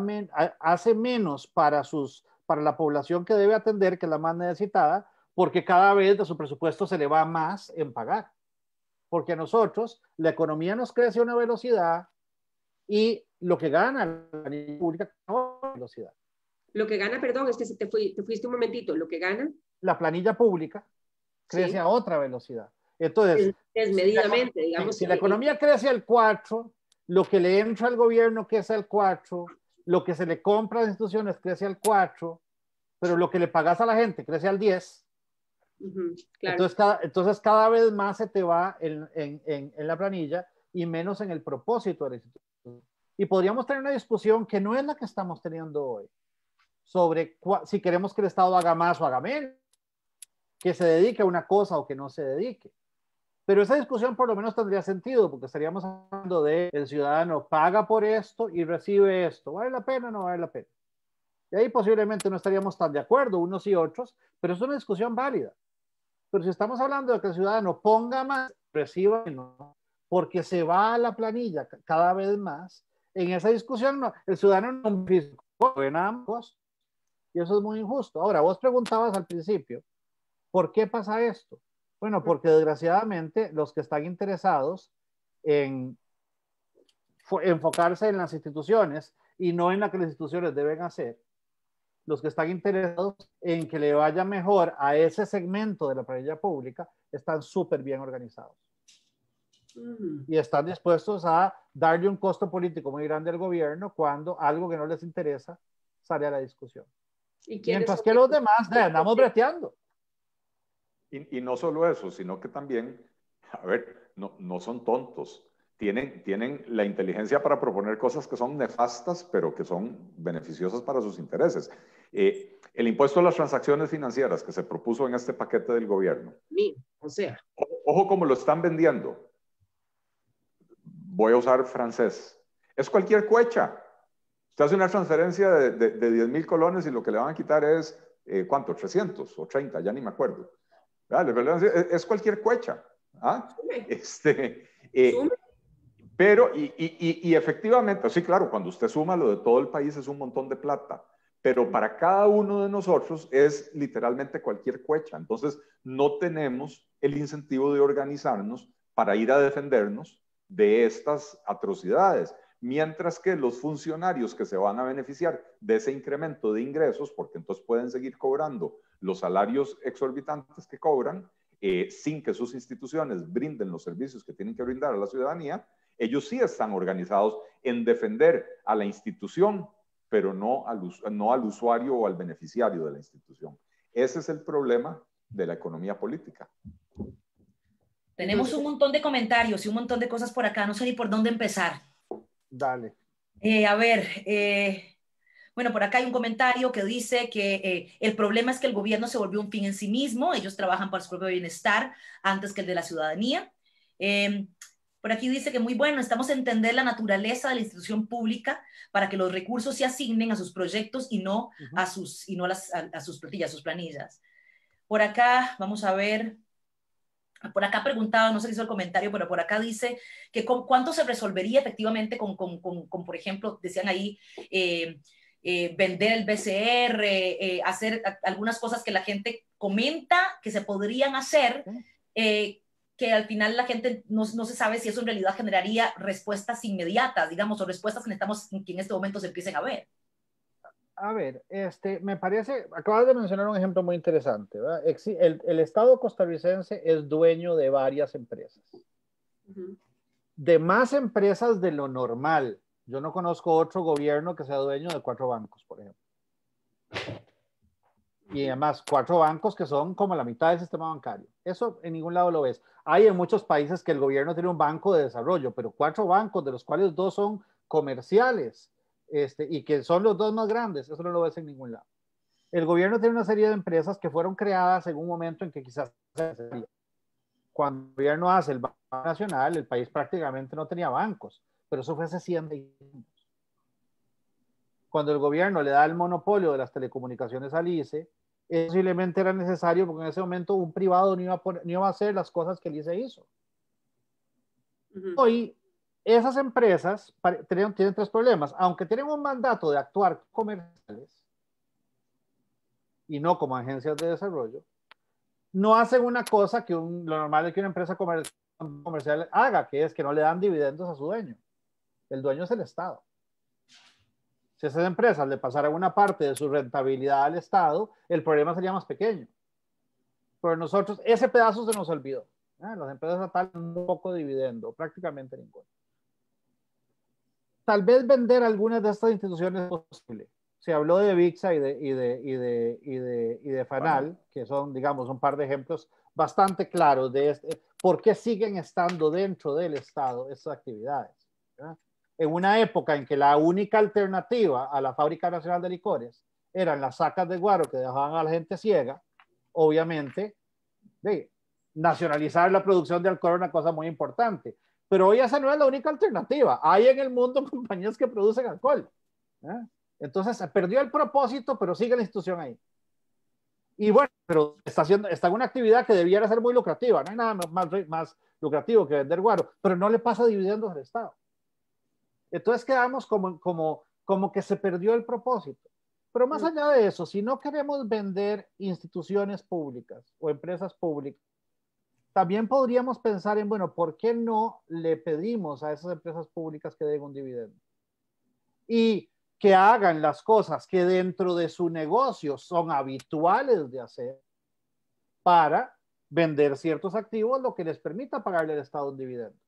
S4: hace menos para, sus, para la población que debe atender, que es la más necesitada, porque cada vez de su presupuesto se le va más en pagar. Porque a nosotros la economía nos crece a una velocidad y lo que gana la pública a otra velocidad.
S2: Lo que gana, perdón, es que te, te fuiste un momentito, lo que gana.
S4: La planilla pública crece a otra velocidad. Entonces,
S2: desmedidamente, digamos.
S4: Si la economía crece al 4, lo que le entra al gobierno crece al 4, lo que se le compra a las instituciones crece al 4, pero lo que le pagas a la gente crece al 10. entonces, cada, entonces, cada vez más se te va en, en, en, la planilla y menos en el propósito de la institución. Y podríamos tener una discusión que no es la que estamos teniendo hoy, sobre si queremos que el Estado haga más o haga menos, que se dedique a una cosa o que no se dedique. Pero esa discusión por lo menos tendría sentido, porque estaríamos hablando de el ciudadano paga por esto y recibe esto. ¿Vale la pena o no vale la pena? Y ahí posiblemente no estaríamos tan de acuerdo unos y otros, pero es una discusión válida. Pero si estamos hablando de que el ciudadano ponga más, reciba menos, porque se va a la planilla cada vez más, en esa discusión el ciudadano no en ambos, y eso es muy injusto. Ahora, vos preguntabas al principio, ¿por qué pasa esto? Bueno, porque desgraciadamente los que están interesados en enfocarse en las instituciones y no en lo que las instituciones deben hacer, los que están interesados en que le vaya mejor a ese segmento de la planilla pública, están súper bien organizados. Mm. Y están dispuestos a darle un costo político muy grande al gobierno cuando algo que no les interesa sale a la discusión. Mientras que los demás andamos breteando.
S3: Y, no solo eso, sino que también, a ver, no, no son tontos. Tienen, tienen, la inteligencia para proponer cosas que son nefastas, pero que son beneficiosas para sus intereses. Eh, el impuesto a las transacciones financieras que se propuso en este paquete del gobierno.
S2: o sea.
S3: Ojo, como lo están vendiendo. Voy a usar francés. Es cualquier cuecha. Usted hace una transferencia de, de, 10 mil colones y lo que le van a quitar es, eh, ¿cuánto? 300 o 30, ya ni me acuerdo. Es cualquier cuecha. ¿ah? Este, eh, pero, y, y, y, efectivamente, sí, claro, cuando usted suma lo de todo el país es un montón de plata, pero para cada uno de nosotros es literalmente cualquier cuecha. Entonces, no tenemos el incentivo de organizarnos para ir a defendernos de estas atrocidades. Mientras que los funcionarios que se van a beneficiar de ese incremento de ingresos, porque entonces pueden seguir cobrando los salarios exorbitantes que cobran, eh, sin que sus instituciones brinden los servicios que tienen que brindar a la ciudadanía, ellos sí están organizados en defender a la institución, pero no al, no al usuario o al beneficiario de la institución. Ese es el problema de la economía política.
S1: Tenemos un montón de comentarios y un montón de cosas por acá, no sé ni por dónde empezar.
S4: Dale.
S1: Eh, a ver, eh, bueno, por acá hay un comentario que dice que eh, el problema es que el gobierno se volvió un fin en sí mismo, ellos trabajan para su propio bienestar antes que el de la ciudadanía. Em, por aquí dice que muy bueno, estamos a entender la naturaleza de la institución pública para que los recursos se asignen a sus proyectos y no a sus, y no a, las, a, sus planillas, a sus planillas. Por acá, vamos a ver, por acá preguntaba, no sé si hizo el comentario, pero por acá dice que con, cuánto se resolvería efectivamente con, con, con, por ejemplo, decían ahí, eh, eh, vender el BCR, eh, hacer algunas cosas que la gente comenta que se podrían hacer, eh, que al final la gente no, no, se sabe si eso en realidad generaría respuestas inmediatas, digamos, o respuestas que necesitamos que en este momento se empiecen a ver.
S4: A ver, este, me parece, acabas de mencionar un ejemplo muy interesante. El, el, Estado costarricense es dueño de varias empresas. De más empresas de lo normal. Yo no conozco otro gobierno que sea dueño de cuatro bancos, por ejemplo. Y además, cuatro bancos que son como la mitad del sistema bancario. Eso en ningún lado lo ves. Hay en muchos países que el gobierno tiene un banco de desarrollo, pero cuatro bancos, de los cuales dos son comerciales este, y que son los dos más grandes, eso no lo ves en ningún lado. El gobierno tiene una serie de empresas que fueron creadas en un momento en que quizás cuando el gobierno hace el Banco Nacional, el país prácticamente no tenía bancos pero eso fue hace 100 años. Cuando el gobierno le da el monopolio de las telecomunicaciones al ICE, posiblemente era necesario porque en ese momento un privado no iba, a, hacer las cosas que el ICE hizo. Hoy esas empresas tienen, tres problemas. Aunque tienen un mandato de actuar comerciales y no como agencias de desarrollo, no hacen una cosa que lo normal es que una empresa comercial haga, que es que no le dan dividendos a su dueño. El dueño es el Estado. Si esas empresas le pasaran una parte de su rentabilidad al Estado, el problema sería más pequeño. Pero nosotros, ese pedazo se nos olvidó. ¿eh? Las empresas estatales un poco dividendo, prácticamente ninguno. Tal vez vender algunas de estas instituciones es posible. Se habló de VIXA y de, y de, y de, y de, y de FANAL, que son, digamos, un par de ejemplos bastante claros de este, por qué siguen estando dentro del Estado estas actividades. En una época en que la única alternativa a la Fábrica Nacional de Licores eran las sacas de guaro que dejaban a la gente ciega, obviamente, de, nacionalizar la producción de alcohol es una cosa muy importante. Pero hoy esa no es la única alternativa. Hay en el mundo compañías que producen alcohol. ¿eh? Entonces se perdió el propósito, pero sigue la institución ahí. Y bueno, pero está, haciendo, está en una actividad que debiera ser muy lucrativa. No hay nada más, más lucrativo que vender guaro, pero no le pasa dividendos al Estado. Entonces quedamos como, como, como que se perdió el propósito. Pero más allá de eso, si no queremos vender instituciones públicas o empresas públicas, también podríamos pensar en, bueno, ¿por qué no le pedimos a esas empresas públicas que den un dividendo? Y que hagan las cosas que dentro de su negocio son habituales de hacer para vender ciertos activos, lo que les permita pagarle al Estado un dividendo.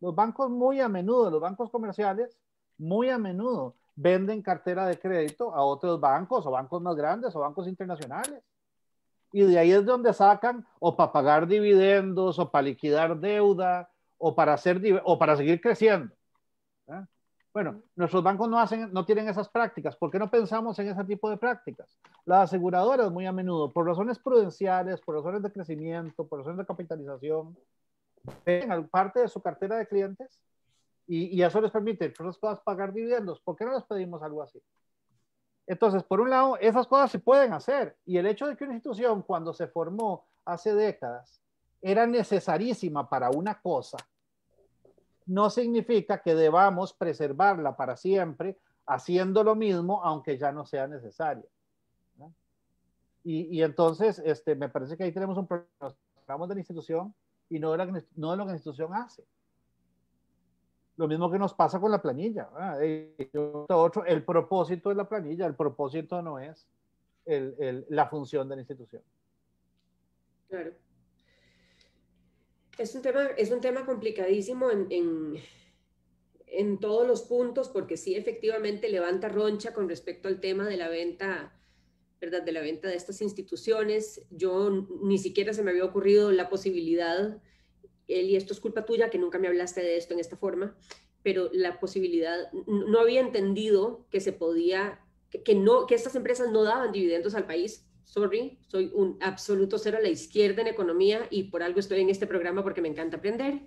S4: Los bancos muy a menudo, los bancos comerciales, muy a menudo venden cartera de crédito a otros bancos o bancos más grandes o bancos internacionales. Y de ahí es donde sacan o para pagar dividendos o para liquidar deuda o para, hacer, o para seguir creciendo. Bueno, nuestros bancos no, hacen, no tienen esas prácticas. ¿Por qué no pensamos en ese tipo de prácticas? Las aseguradoras muy a menudo, por razones prudenciales, por razones de crecimiento, por razones de capitalización, ven parte de su cartera de clientes y, y eso les permite, que las cosas, pagar dividendos. ¿Por qué no les pedimos algo así? Entonces, por un lado, esas cosas se pueden hacer. Y el hecho de que una institución, cuando se formó hace décadas, era necesarísima para una cosa, no significa que debamos preservarla para siempre haciendo lo mismo, aunque ya no sea necesaria. Y, entonces, este, me parece que ahí tenemos un problema. Hablamos de la institución y no no de lo que la institución hace. Lo mismo que nos pasa con la planilla. Otro, el propósito de la planilla, el propósito no es el, el, la función de la institución.
S2: Claro. Es un tema, es un tema complicadísimo en, en, en, todos los puntos, porque sí, efectivamente levanta roncha con respecto al tema de la venta, ¿verdad? De la venta de estas instituciones. Yo ni siquiera se me había ocurrido la posibilidad y esto es culpa tuya, que nunca me hablaste de esto en esta forma, pero la posibilidad, no había entendido que se podía, que, no, que estas empresas no daban dividendos al país. Sorry, soy un absoluto cero a la izquierda en economía y por algo estoy en este programa porque me encanta aprender.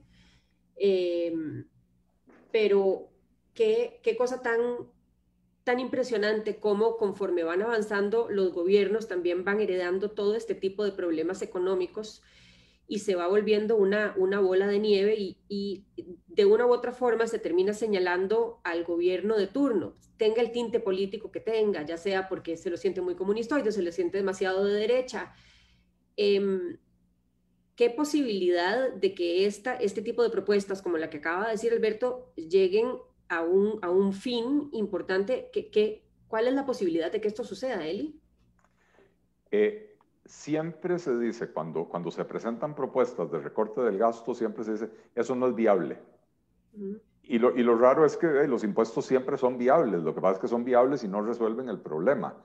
S2: Em, pero qué, qué cosa tan, tan impresionante como conforme van avanzando los gobiernos también van heredando todo este tipo de problemas económicos y se va volviendo una, una bola de nieve y, de una u otra forma se termina señalando al gobierno de turno, tenga el tinte político que tenga, ya sea porque se lo siente muy comunista o se lo siente demasiado de derecha. Em, ¿Qué posibilidad de que esta, este tipo de propuestas, como la que acaba de decir Alberto, lleguen a un, a un fin importante? ¿Qué, cuál es la posibilidad de que esto suceda, Eli?
S3: Eh, siempre se dice, cuando, cuando se presentan propuestas de recorte del gasto, siempre se dice, eso no es viable. y, lo, y, lo, raro es que los impuestos siempre son viables, lo que pasa es que son viables y no resuelven el problema.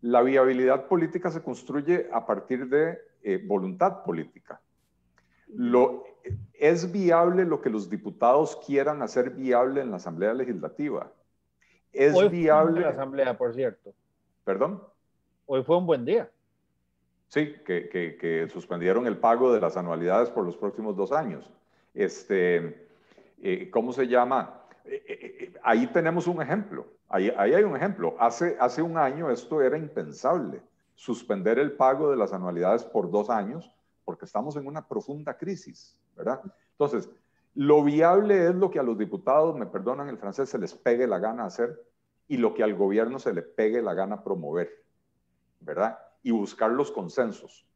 S3: La viabilidad política se construye a partir de eh, voluntad política. Lo, es viable lo que los diputados quieran hacer viable en la Asamblea Legislativa. Es
S4: Hoy
S3: viable.
S4: la Asamblea, por cierto.
S3: ¿Perdón?
S4: Hoy fue un buen día.
S3: Sí, que, suspendieron el pago de las anualidades por los próximos dos años. Este, eh, ¿Cómo se llama? Eh, eh, ahí tenemos un ejemplo. Ahí, ahí, hay un ejemplo. Hace, hace un año esto era impensable, suspender el pago de las anualidades por dos años, porque estamos en una profunda crisis, ¿verdad? Entonces, Lo viable es lo que a los diputados, me perdonan el francés, se les pegue la gana hacer y lo que al gobierno se le pegue la gana promover, ¿verdad? Y buscar los consensos.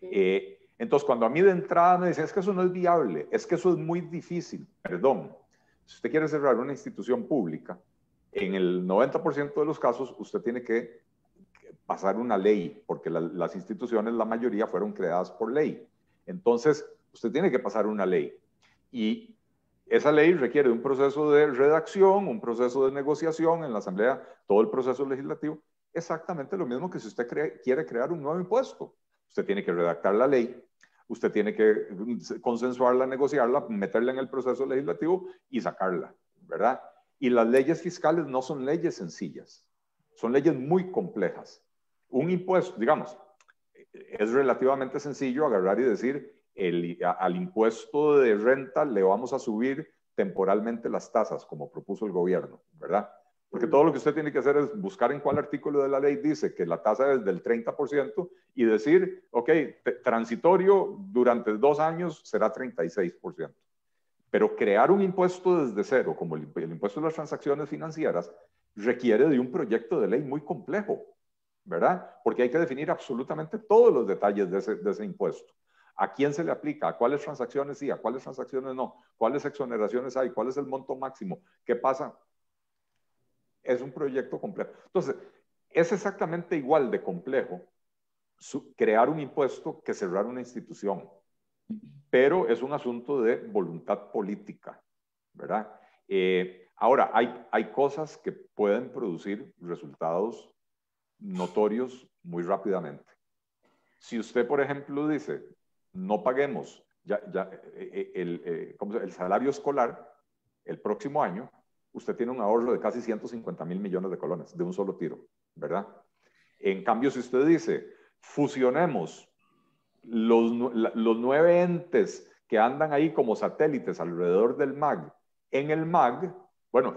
S3: Eh, entonces, cuando a mí de entrada me dicen, es que eso no es viable, es que eso es muy difícil, perdón, si usted quiere cerrar una institución pública, en el 90% de los casos usted tiene que pasar una ley, porque las instituciones, la mayoría fueron creadas por ley. Entonces, usted tiene que pasar una ley. Y esa ley requiere un proceso de redacción, un proceso de negociación en la Asamblea, todo el proceso legislativo. Exactamente lo mismo que si usted quiere crear un nuevo impuesto. Usted tiene que redactar la ley, usted tiene que consensuarla, negociarla, meterla en el proceso legislativo y sacarla, ¿verdad? Y las leyes fiscales no son leyes sencillas, son leyes muy complejas. Un impuesto, digamos, es relativamente sencillo agarrar y decir, al impuesto de renta le vamos a subir temporalmente las tasas, como propuso el gobierno, ¿verdad? Porque todo lo que usted tiene que hacer es buscar en cuál artículo de la ley dice que la tasa es del 30% y decir, ok, transitorio durante dos años será 36%. Pero crear un impuesto desde cero, como el, impuesto de las transacciones financieras, requiere de un proyecto de ley muy complejo, ¿verdad? Porque hay que definir absolutamente todos los detalles de ese, de ese impuesto. ¿A quién se le aplica? ¿A cuáles transacciones sí? ¿A cuáles transacciones no? ¿Cuáles exoneraciones hay? ¿Cuál es el monto máximo? ¿Qué pasa? Es un proyecto complejo. Entonces, es exactamente igual de complejo crear un impuesto que cerrar una institución, pero es un asunto de voluntad política, ¿verdad? Eh, ahora, hay, hay cosas que pueden producir resultados notorios muy rápidamente. Si usted, por ejemplo, dice, no paguemos ya, eh, eh, el, el, salario escolar el próximo año, usted tiene un ahorro de casi 150 mil millones de colones de un solo tiro, ¿verdad? En cambio, si usted dice, fusionemos los, los nueve entes que andan ahí como satélites alrededor del MAG en el MAG, bueno,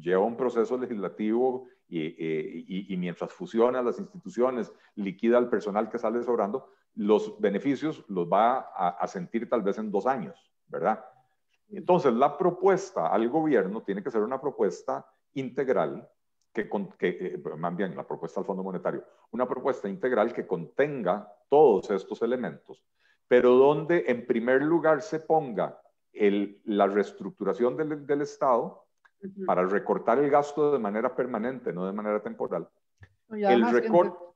S3: lleva un proceso legislativo y, y, y, mientras fusiona las instituciones, liquida al personal que sale sobrando, los beneficios los va a, sentir tal vez en dos años, ¿verdad? Entonces, la propuesta al gobierno tiene que ser una propuesta integral, que, que eh, más bien la propuesta al Fondo Monetario, una propuesta integral que contenga todos estos elementos, pero donde en primer lugar se ponga el, la reestructuración del, del Estado para recortar el gasto de manera permanente, no de manera temporal.
S4: el recorte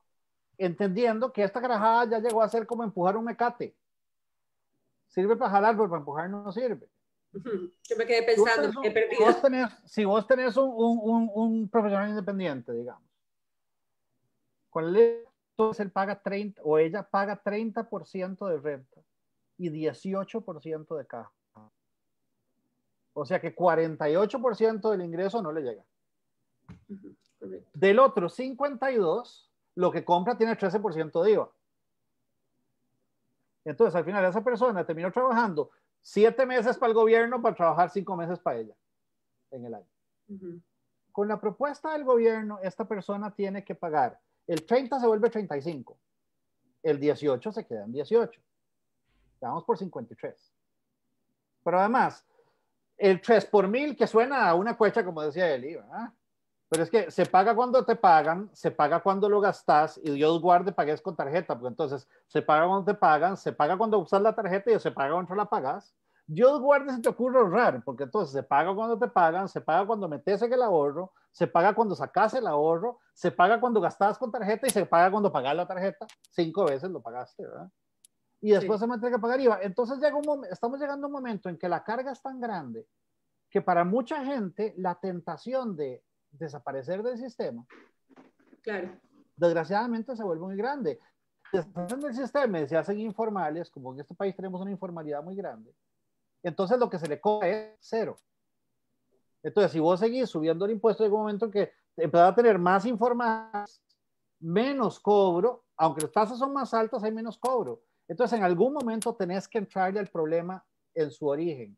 S4: entendiendo que esta carajada ya llegó a ser como empujar un mecate. Sirve para jalar, pero para empujar no sirve.
S2: Yo me quedé pensando, he perdido.
S4: si vos tenés un, un, un, profesional independiente, digamos, con él, entonces él paga 30 o ella paga 30% de renta y 18% de caja. O sea que 48% del ingreso no le llega. Del otro 52 lo que compra tiene 13% de IVA. Entonces, al final, esa persona terminó trabajando siete meses para el gobierno para trabajar cinco meses para ella en el año. Con la propuesta del gobierno, esta persona tiene que pagar. El 30 se vuelve 35. El 18 se queda en 18. Vamos por 53. Pero además, el 3 por mil, que suena a una cuecha, como decía él, ¿verdad? Pero es que se paga cuando te pagan, se paga cuando lo gastas y Dios guarde pagues con tarjeta, porque entonces se paga cuando te pagan, se paga cuando usas la tarjeta y se paga cuando la pagas. Dios guarde si te ocurre ahorrar, porque entonces se paga cuando te pagan, se paga cuando metes en el ahorro, se paga cuando sacas el ahorro, se paga cuando gastas con tarjeta y se paga cuando pagas la tarjeta. Cinco veces lo pagaste, ¿verdad? Y después se me tiene que pagar IVA. Entonces llega un estamos llegando a un momento en que la carga es tan grande que para mucha gente la tentación de desaparecer del sistema,
S2: claro.
S4: desgraciadamente se vuelve muy grande. Desaparecen del sistema y se hacen informales, como en este país tenemos una informalidad muy grande. Entonces lo que se le cobra es cero. Entonces, si vos seguís subiendo el impuesto, llega un momento en que empezás a tener más informales, menos cobro, aunque las tasas son más altas, hay menos cobro. Entonces, en algún momento tenés que entrarle al problema en su origen,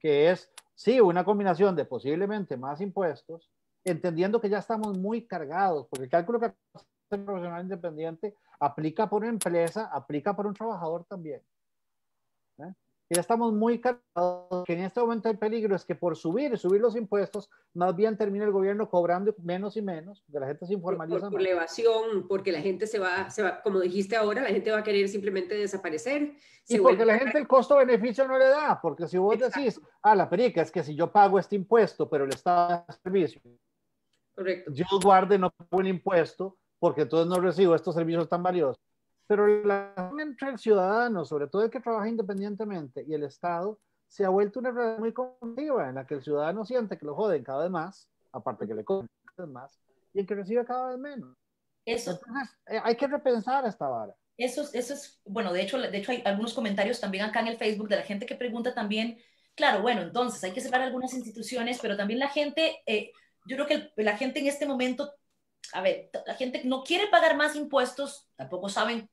S4: que es Sí, una combinación de posiblemente más impuestos, entendiendo que ya estamos muy cargados, porque el cálculo que hace el profesional independiente aplica por una empresa, aplica por un trabajador también. ¿eh? Ya estamos muy cargados, que en este momento el peligro es que por subir y subir los impuestos, más bien termina el gobierno cobrando menos y menos, porque la gente se informaliza.
S2: Por, por la evasión, porque la gente se va, se va, como dijiste ahora, la gente va a querer simplemente desaparecer.
S4: Y porque la gente el costo-beneficio no le da, porque si vos decís, ah, la perica es que si yo pago este impuesto, pero el Estado da servicio,
S2: Correcto.
S4: yo guarde no pago un impuesto, porque entonces no recibo estos servicios tan valiosos. Pero la relación entre el ciudadano, sobre todo el que trabaja independientemente, y el Estado, se ha vuelto una relación muy conflictiva en la que el ciudadano siente que lo joden cada vez más, aparte que le cobran cada vez más, y el que recibe cada vez menos.
S1: Eso,
S4: Entonces, eh, hay que repensar esta vara.
S1: eso, es- eso es, bueno, de hecho, de hecho hay algunos comentarios también acá en el Facebook de la gente que pregunta también, claro, bueno, entonces hay que cerrar algunas instituciones, pero también la gente, eh, yo creo que el- la gente en este momento, a ver, la gente no quiere pagar más impuestos, tampoco saben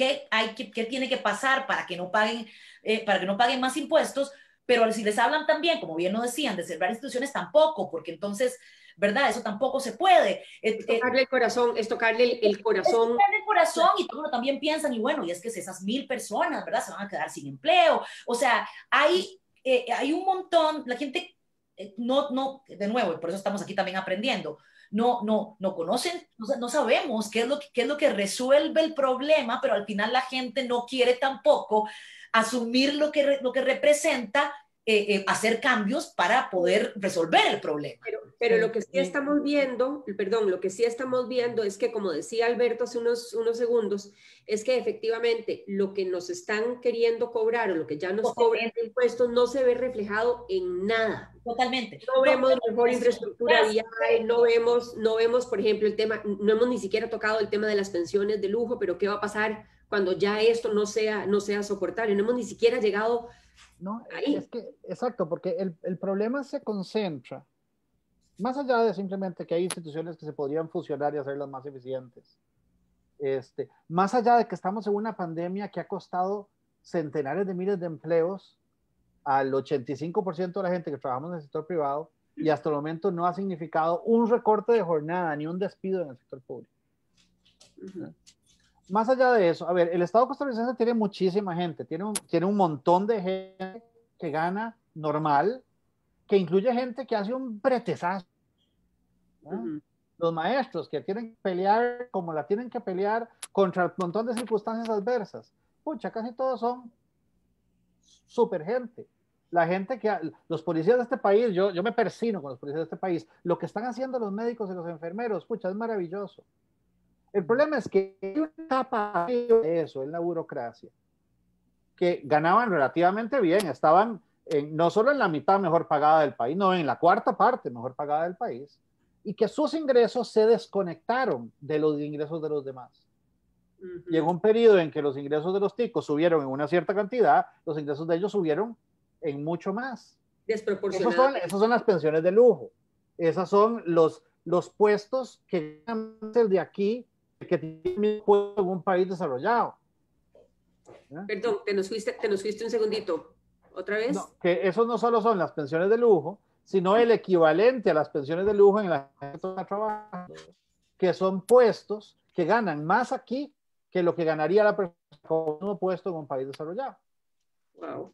S1: qué, hay que, qué tiene que pasar para que no paguen, eh, para que no paguen más impuestos, pero si les hablan también, como bien lo decían, de cerrar instituciones tampoco, porque entonces, ¿verdad? Eso tampoco se puede. Eh,
S2: Es
S1: eh,
S2: tocarle el corazón, es tocarle el, el corazón.
S1: está en el corazón y todos también piensan, y bueno, y es que esas mil personas, ¿verdad? Se van a quedar sin empleo. O sea, hay, eh, hay un montón, la gente eh, no, no, de nuevo, y por eso estamos aquí también aprendiendo, no, no, no conocen, no, sa- no sabemos qué es, lo que, qué es lo que resuelve el problema, pero al final la gente no quiere tampoco asumir lo que, lo que representa eh, eh, hacer cambios para poder resolver el problema.
S2: Pero, lo que sí
S1: sí.
S2: estamos viendo, perdón, lo que sí estamos viendo es que, como decía Alberto hace unos, unos segundos, es que efectivamente lo que nos están queriendo cobrar o lo que ya nos cobran de impuestos no se ve reflejado en nada.
S1: Totalmente.
S2: No vemos mejor infraestructura vial, no vemos, no vemos, por ejemplo, el tema, no hemos ni siquiera tocado el tema de las pensiones de lujo, pero ¿qué va a pasar cuando ya esto no sea, no sea soportable? No hemos ni siquiera llegado
S4: No,
S2: Ahí.
S4: es que, exacto, porque el, el problema se concentra, más allá de simplemente que hay instituciones que se podrían fusionar y hacerlas más eficientes, este, más allá de que estamos en una pandemia que ha costado centenares de miles de empleos al 85% de la gente que trabajamos en el sector privado y hasta el momento no ha significado un recorte de jornada ni un despido en el sector público. Más allá de eso, a ver, el Estado costarricense tiene muchísima gente, tiene un, tiene un montón de gente que gana normal, que incluye gente que hace un
S2: ujú.
S4: Los maestros que tienen que pelear como la tienen que pelear contra un montón de circunstancias adversas. Pucha, casi todos son super gente. La gente que, los policías de este país, yo, yo me persino con los policías de este país, lo que están haciendo los médicos y los enfermeros, pucha, es maravilloso. El problema es que hay una capa de eso en la burocracia, que ganaban relativamente bien, estaban en, no solo en la mitad mejor pagada del país, no, en la cuarta parte mejor pagada del país, y que sus ingresos se desconectaron de los ingresos de los demás.
S2: Ujú.
S4: Llegó un periodo en que los ingresos de los ticos subieron en una cierta cantidad, los ingresos de ellos subieron en mucho más. Esos son, esas son las pensiones de lujo. Esas son los, los puestos que el de aquí que tiene un en un país desarrollado. ¿Ya?
S2: Perdón, te nos fuiste, te nos fuiste un segundito. ¿Otra vez?
S4: No, que esos no solo son las pensiones de lujo, sino el equivalente a las pensiones de lujo en la que está trabajando, que son puestos que ganan más aquí que lo que ganaría la persona con un puesto en un país desarrollado.
S2: Wow.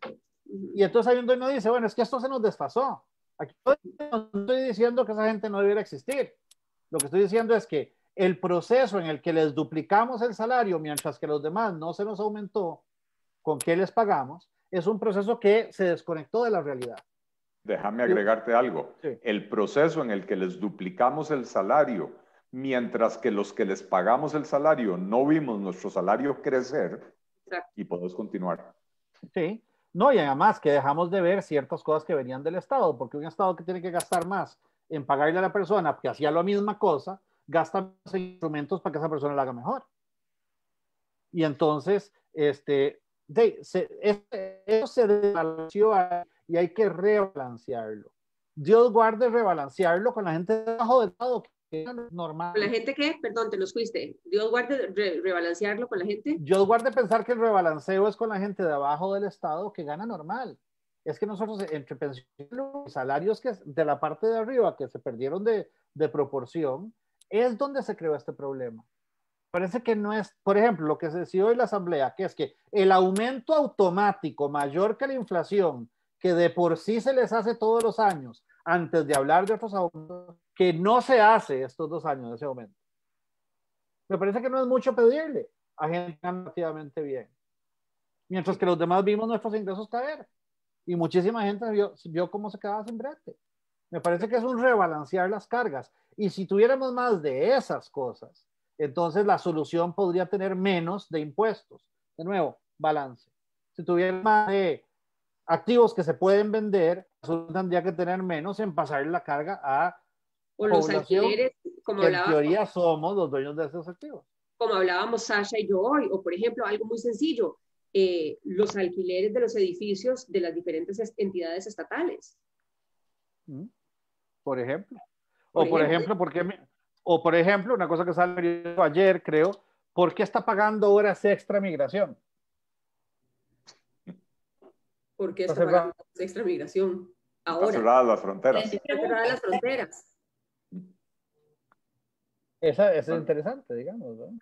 S4: Y entonces hay un dueño que dice, bueno, es que esto se nos desfasó. Aquí no estoy diciendo que esa gente no debiera existir. Lo que estoy diciendo es que el proceso en el que les duplicamos el salario mientras que los demás no se nos aumentó con qué les pagamos, es un proceso que se desconectó de la realidad.
S3: Déjame agregarte algo.
S4: Sí.
S3: El proceso en el que les duplicamos el salario, mientras que los que les pagamos el salario no vimos nuestro salario crecer,
S2: Exacto.
S3: y podemos continuar.
S4: Sí. No, y además que dejamos de ver ciertas cosas que venían del Estado, porque un Estado que tiene que gastar más en pagarle a la persona que hacía la misma cosa, gasta instrumentos para que esa persona la haga mejor. Y entonces, este, de, se, este- eso se desbalanceó y hay que rebalancearlo. Dios guarde rebalancearlo con la gente debajo del Estado, que es normal.
S2: ¿Con la gente qué? Perdón, te nos fuiste. Dios guarde re- rebalancearlo con la gente.
S4: Dios guarde pensar que el rebalanceo es con la gente de abajo del Estado que gana normal. Es que nosotros, entre pensiones y salarios que de la parte de arriba que se perdieron de, de proporción, es donde se creó este problema. parece que no es, por ejemplo, lo que se decidió en la Asamblea, que es que el aumento automático mayor que la inflación, que de por sí se les hace todos los años, antes de hablar de otros aumentos, que no se hace estos dos años de ese aumento. Me parece que no es mucho pedirle a gente relativamente bien. Mientras que los demás vimos nuestros ingresos caer. Y muchísima gente vio, vio cómo se quedaba sin brete. Me parece que es un rebalancear las cargas. Y si tuviéramos más de esas cosas, entonces la solución podría tener menos de impuestos. De nuevo, balance. Si tuviera más de activos que se pueden vender, tendría que tener menos en pasar la carga a
S2: o los alquileres,
S4: como que en teoría somos los dueños de esos activos.
S2: Como hablábamos Sasha y yo hoy, o por ejemplo, algo muy sencillo, eh, los alquileres de los edificios de las diferentes entidades estatales.
S4: Mm. Por ejemplo. O por, ejemplo, ¿por qué o por ejemplo, una cosa que salió ayer, creo, ¿por qué está pagando horas extra migración?
S2: ¿Por qué está, pagando horas extra migración? Ahora.
S3: Está cerradas las fronteras.
S2: Está cerradas las fronteras.
S4: Esa, es interesante, digamos. ¿no?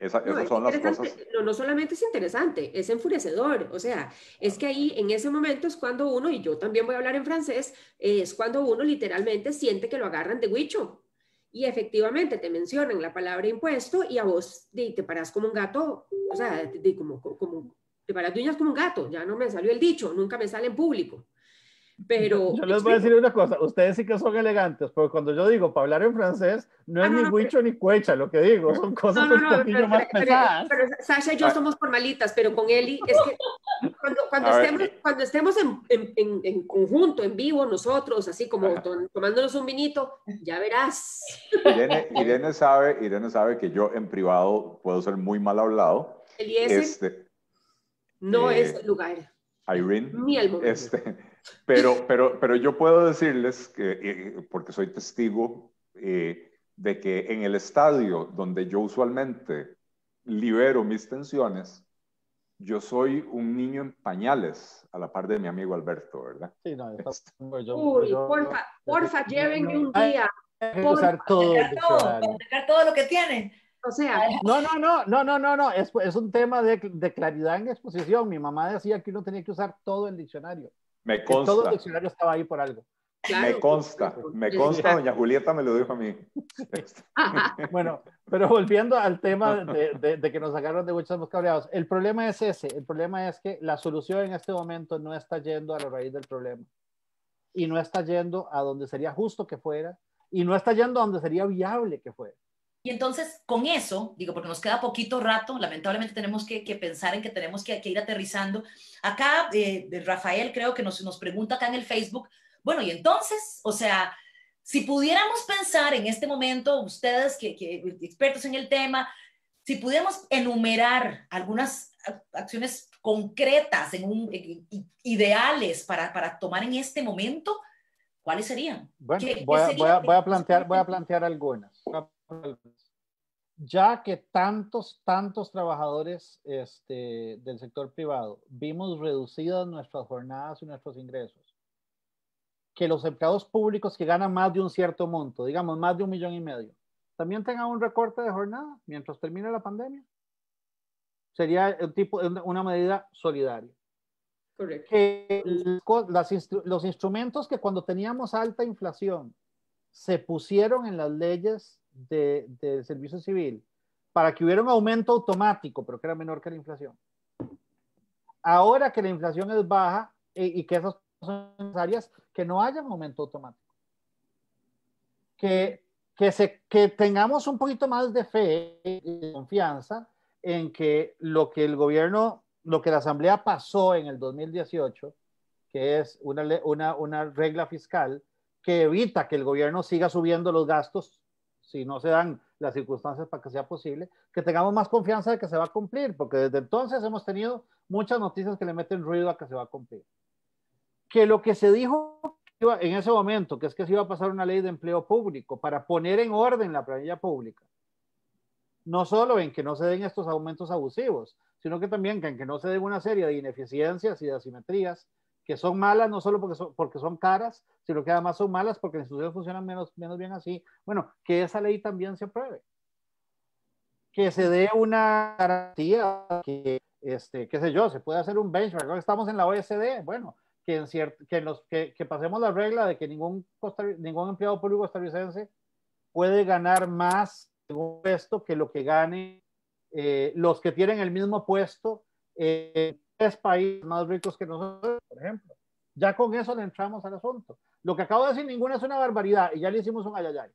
S3: Esa, no, son las cosas.
S2: No, no, solamente es interesante, es enfurecedor. O sea, es que ahí en ese momento es cuando uno, y yo también voy a hablar en francés, es cuando uno literalmente siente que lo agarran de huicho. Y efectivamente te mencionan la palabra impuesto y a vos te paras como un gato, o sea, te, como, como, te paras de uñas como un gato. Ya no me salió el dicho, nunca me sale en público. Pero.
S4: Yo les voy a decir una cosa, ustedes sí que son elegantes, porque cuando yo digo para hablar en francés, no es ah, ni huicho ni cuecha lo que digo, son cosas un poquillo más pesadas.
S2: Pero, Sasha y yo ah. somos formalitas, pero con Eli es que cuando, cuando estemos, cuando estemos en, en, en, conjunto, en vivo, nosotros, así como tomándonos un vinito, ya verás.
S3: Irene, Irene, sabe, Irene sabe que yo en privado puedo ser muy mal hablado.
S2: Este, no eh, es el lugar.
S3: Irene.
S2: Ni el momento.
S3: Este, pero, pero, pero yo puedo decirles, que, eh, porque soy testigo, eh, de que en el estadio donde yo usualmente libero mis tensiones, yo soy un niño en pañales a la par de mi amigo Alberto, ¿verdad?
S4: Sí, no,
S2: este. Uy, porfa, porfa, llévenme un día. Porfa,
S1: todo, todo, todo lo que tiene.
S2: O sea,
S4: no, no, no, no, no, no, no, es, es un tema de, de, claridad en exposición. Mi mamá decía que uno tenía que usar todo el diccionario.
S3: Me consta.
S4: todo el diccionario estaba ahí por algo.
S3: me consta, me consta, doña Julieta me lo dijo a mí.
S4: bueno, pero volviendo al tema de, de, que nos sacaron de muchos cabreados, el problema es ese, el problema es que la solución en este momento no está yendo a la raíz del problema y no está yendo a donde sería justo que fuera y no está yendo a donde sería viable que fuera.
S1: Y entonces, con eso, digo, porque nos queda poquito rato, lamentablemente tenemos que, pensar en que tenemos que, ir aterrizando. Acá, eh, Rafael creo que nos, nos pregunta acá en el Facebook, bueno, y entonces, o sea, si pudiéramos pensar en este momento, ustedes que, que expertos en el tema, si pudiéramos enumerar algunas acciones concretas, en un, ideales para, para tomar en este momento, ¿cuáles serían?
S4: Bueno, voy, a, voy, a, plantear, voy a plantear algunas ya que tantos, tantos trabajadores este, del sector privado vimos reducidas nuestras jornadas y nuestros ingresos, que los empleados públicos que ganan más de un cierto monto, digamos más de un millón y medio, también tengan un recorte de jornada mientras termine la pandemia. Sería un tipo, una medida solidaria. Que los instrumentos que cuando teníamos alta inflación se pusieron en las leyes de, servicio civil para que hubiera un aumento automático, pero que era menor que la inflación. Ahora que la inflación es baja eh, y, que esas son necesarias, que no haya un aumento automático. Que, que, se, que tengamos un poquito más de fe y confianza en que lo que el gobierno, lo que la Asamblea pasó en el 2018, que es una, una, una regla fiscal que evita que el gobierno siga subiendo los gastos si no se dan las circunstancias para que sea posible, que tengamos más confianza de que se va a cumplir, porque desde entonces hemos tenido muchas noticias que le meten ruido a que se va a cumplir. Que lo que se dijo en ese momento, que es que se iba a pasar una ley de empleo público para poner en orden la planilla pública, no solo en que no se den estos aumentos abusivos, sino que también en que no se den una serie de ineficiencias y de asimetrías que son malas no solo porque son, porque son caras, sino que además son malas porque las instituciones funcionan menos, menos bien así. Bueno, que esa ley también se apruebe. que se dé una garantía que, este, qué sé yo, se puede hacer un benchmark. estamos en la OSD, bueno, que, en cierto, que, nos, que, que, pasemos la regla de que ningún, ningún empleado público costarricense puede ganar más en un puesto que lo que gane eh, los que tienen el mismo puesto en tres países más ricos que nosotros, por ejemplo. Ya con eso le entramos al asunto. Lo que acabo de decir, ninguna es una barbaridad y ya le hicimos un ayayay.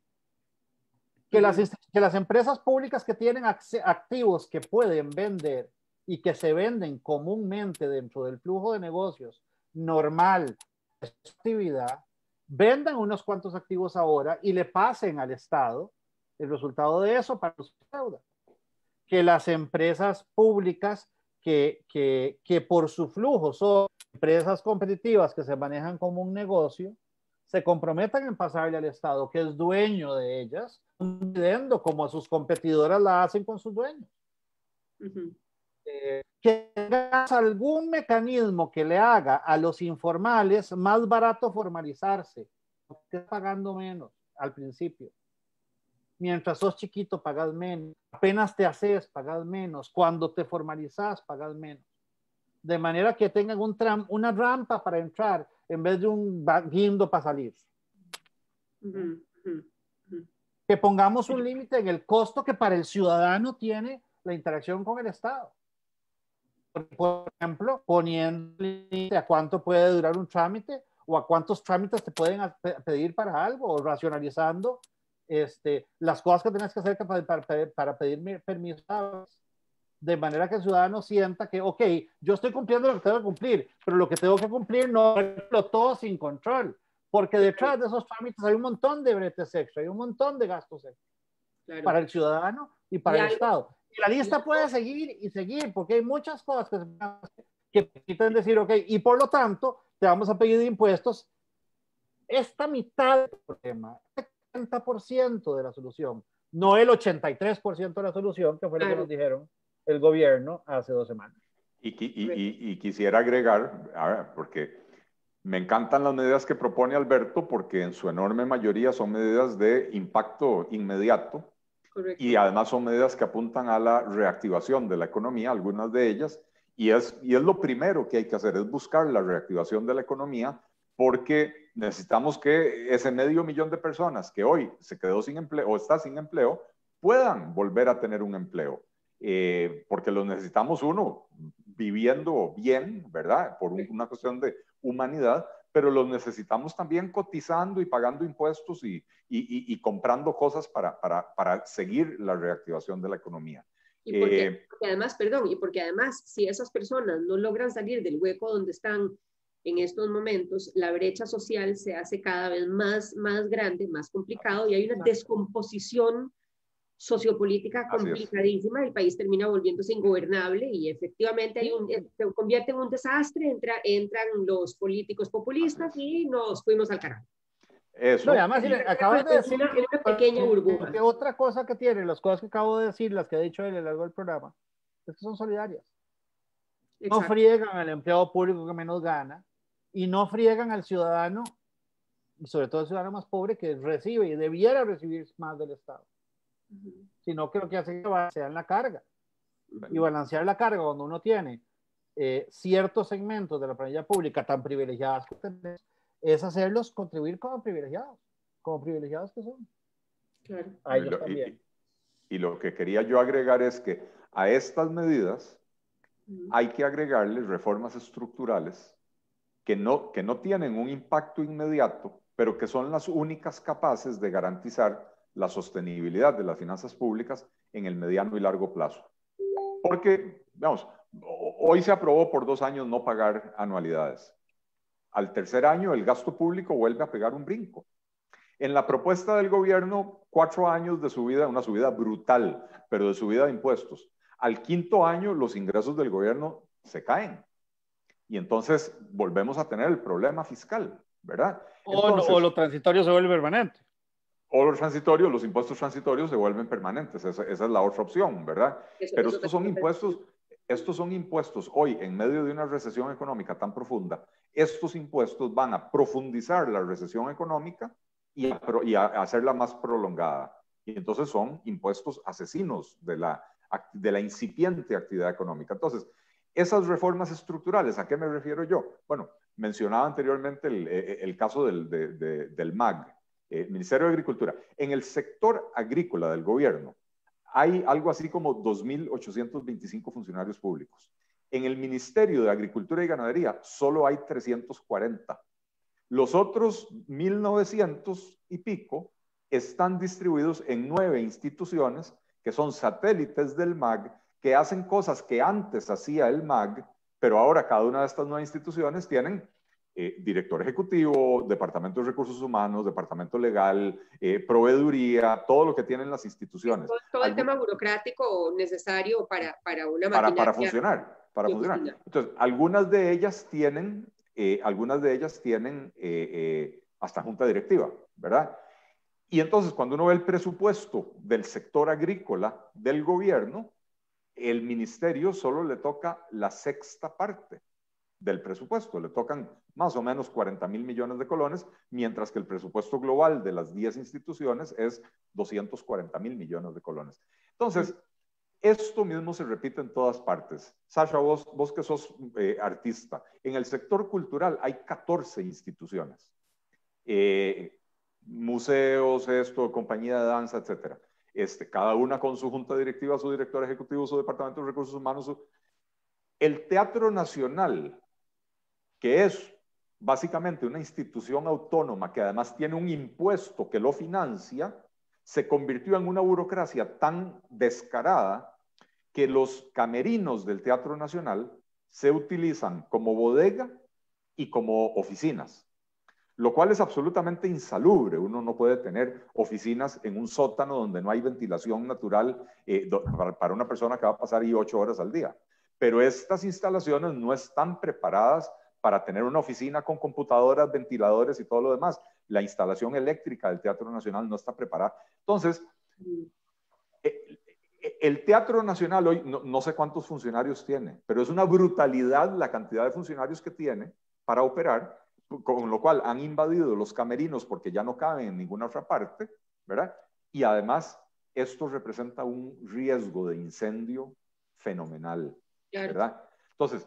S4: Que las, que las empresas públicas que tienen activos que pueden vender y que se venden comúnmente dentro del flujo de negocios normal actividad, vendan unos cuantos activos ahora y le pasen al Estado el resultado de eso para su deuda. Que las empresas públicas que, que, que por su flujo son empresas competitivas que se manejan como un negocio, se comprometan en pasarle al Estado, que es dueño de ellas, viendo como sus competidoras la hacen con sus dueños. Eh, que tengas algún mecanismo que le haga a los informales más barato formalizarse, estés pagando menos al principio. Mientras sos chiquito, pagas menos. Apenas te haces, pagas menos. Cuando te formalizas, pagas menos. De manera que tengan un tram, una rampa para entrar en vez de un guindo para salir. Que pongamos un límite en el costo que para el ciudadano tiene la interacción con el Estado. Por ejemplo, poniendo límite a cuánto puede durar un trámite o a cuántos trámites te pueden pedir para algo o racionalizando este, las cosas que tienes que hacer para, para, para pedir permiso de manera que el ciudadano sienta que, ok, yo estoy cumpliendo lo que tengo que cumplir, pero lo que tengo que cumplir no lo todo sin control, porque detrás de esos trámites hay un montón de bretes extra, hay un montón de gastos extra para el ciudadano y para el Estado. Y la lista puede seguir y seguir, porque hay muchas cosas que, se que decir, ok, y por lo tanto, te vamos a pedir impuestos. Esta mitad del problema, el 70% de la solución, no el 83% de la solución, que fue lo que nos dijeron el gobierno hace dos semanas.
S3: Y, quisiera agregar, porque me encantan las medidas que propone Alberto, porque en su enorme mayoría son medidas de impacto inmediato. Y además son medidas que apuntan a la reactivación de la economía, algunas de ellas. Y es, y es lo primero que hay que hacer, es buscar la reactivación de la economía, porque necesitamos que ese medio millón de personas que hoy se quedó sin empleo o está sin empleo, puedan volver a tener un empleo. Eh, porque lo necesitamos uno viviendo bien, ¿verdad? Por una cuestión de humanidad, pero los necesitamos también cotizando y pagando impuestos y, y, y, comprando cosas para, para, para, seguir la reactivación de la economía.
S2: Y porque, eh, porque, además, perdón, y porque además, si esas personas no logran salir del hueco donde están en estos momentos, la brecha social se hace cada vez más, más grande, más complicado y hay una descomposición sociopolítica complicadísima, el país termina volviéndose ingobernable y efectivamente hay un, eh, se convierte en un desastre, entra, entran los políticos populistas y nos fuimos al carajo.
S4: Eso. No, además, acabas de decir
S2: una pequeña burbuja.
S4: Que otra cosa que tiene, las cosas que acabo de decir, las que ha dicho él a lo largo del programa, es que son solidarias. No friegan al empleado público que menos gana y no friegan al ciudadano, y sobre todo el ciudadano más pobre que recibe y debiera recibir más del Estado. Sino que lo que hace es balancear la carga. Y balancear la carga cuando uno tiene eh, ciertos segmentos de la planilla pública tan privilegiadas que tenemos, es hacerlos contribuir como privilegiados, como privilegiados que son.
S3: y, lo, que quería yo agregar es que a estas medidas hay que agregarles reformas estructurales que no, que no tienen un impacto inmediato, pero que son las únicas capaces de garantizar la sostenibilidad de las finanzas públicas en el mediano y largo plazo. Porque, vamos, hoy se aprobó por dos años no pagar anualidades. Al tercer año el gasto público vuelve a pegar un brinco. En la propuesta del gobierno, cuatro años de subida, una subida brutal, pero de subida de impuestos. Al quinto año los ingresos del gobierno se caen. Y entonces volvemos a tener el problema fiscal, ¿verdad?
S4: o, o lo transitorio se vuelve permanente
S3: o los transitorios, los impuestos transitorios se vuelven permanentes. Esa, es la otra opción, ¿verdad? Pero estos son impuestos, estos son impuestos hoy en medio de una recesión económica tan profunda. Estos impuestos van a profundizar la recesión económica y a, hacerla más prolongada. Y entonces son impuestos asesinos de la de la incipiente actividad económica. Entonces, esas reformas estructurales, ¿a qué me refiero yo? Bueno, mencionaba anteriormente el, eh, eh, caso del, del MAG, el eh, Ministerio de Agricultura. En el sector agrícola del gobierno hay algo así como 2.825 funcionarios públicos. En el Ministerio de Agricultura y Ganadería solo hay 340. Los otros 1.900 y pico están distribuidos en nueve instituciones que son satélites del MAG, que hacen cosas que antes hacía el MAG, pero ahora cada una de estas nueve instituciones tienen eh, director ejecutivo, departamento de recursos humanos, departamento legal, eh, proveeduría, todo lo que tienen las instituciones.
S2: Todo, el tema burocrático necesario para, para una
S3: para, para funcionar, para funcionar. Entonces, algunas de ellas tienen, eh, algunas de ellas tienen hasta junta directiva, ¿verdad? Y entonces, cuando uno ve el presupuesto del sector agrícola del gobierno, el ministerio solo le toca la sexta parte del presupuesto. Le tocan más o menos 40 mil millones de colones, mientras que el presupuesto global de las 10 instituciones es 240 mil millones de colones. Entonces, esto mismo se repite en todas partes. Sasha, vos, vos que sos eh, artista, en el sector cultural hay 14 instituciones. Eh, museos, esto, compañía de danza, etcétera. Este, cada una con su junta directiva, su director ejecutivo, su departamento de recursos humanos. El Teatro Nacional que es básicamente una institución autónoma que además tiene un impuesto que lo financia, se convirtió en una burocracia tan descarada que los camerinos del Teatro Nacional se utilizan como bodega y como oficinas, lo cual es absolutamente insalubre. Uno no puede tener oficinas en un sótano donde no hay ventilación natural eh, para una persona que va a pasar ahí ocho horas al día. Pero estas instalaciones no están preparadas para tener una oficina con computadoras, ventiladores y todo lo demás. La instalación eléctrica del Teatro Nacional no está preparada. Entonces, eh, eh, el Teatro Nacional hoy, no, sé cuántos funcionarios tiene, pero es una brutalidad la cantidad de funcionarios que tiene para operar, con lo cual han invadido los camerinos porque ya no caben en ninguna otra parte, ¿verdad? Y además, esto representa un riesgo de incendio fenomenal, ¿verdad? Entonces,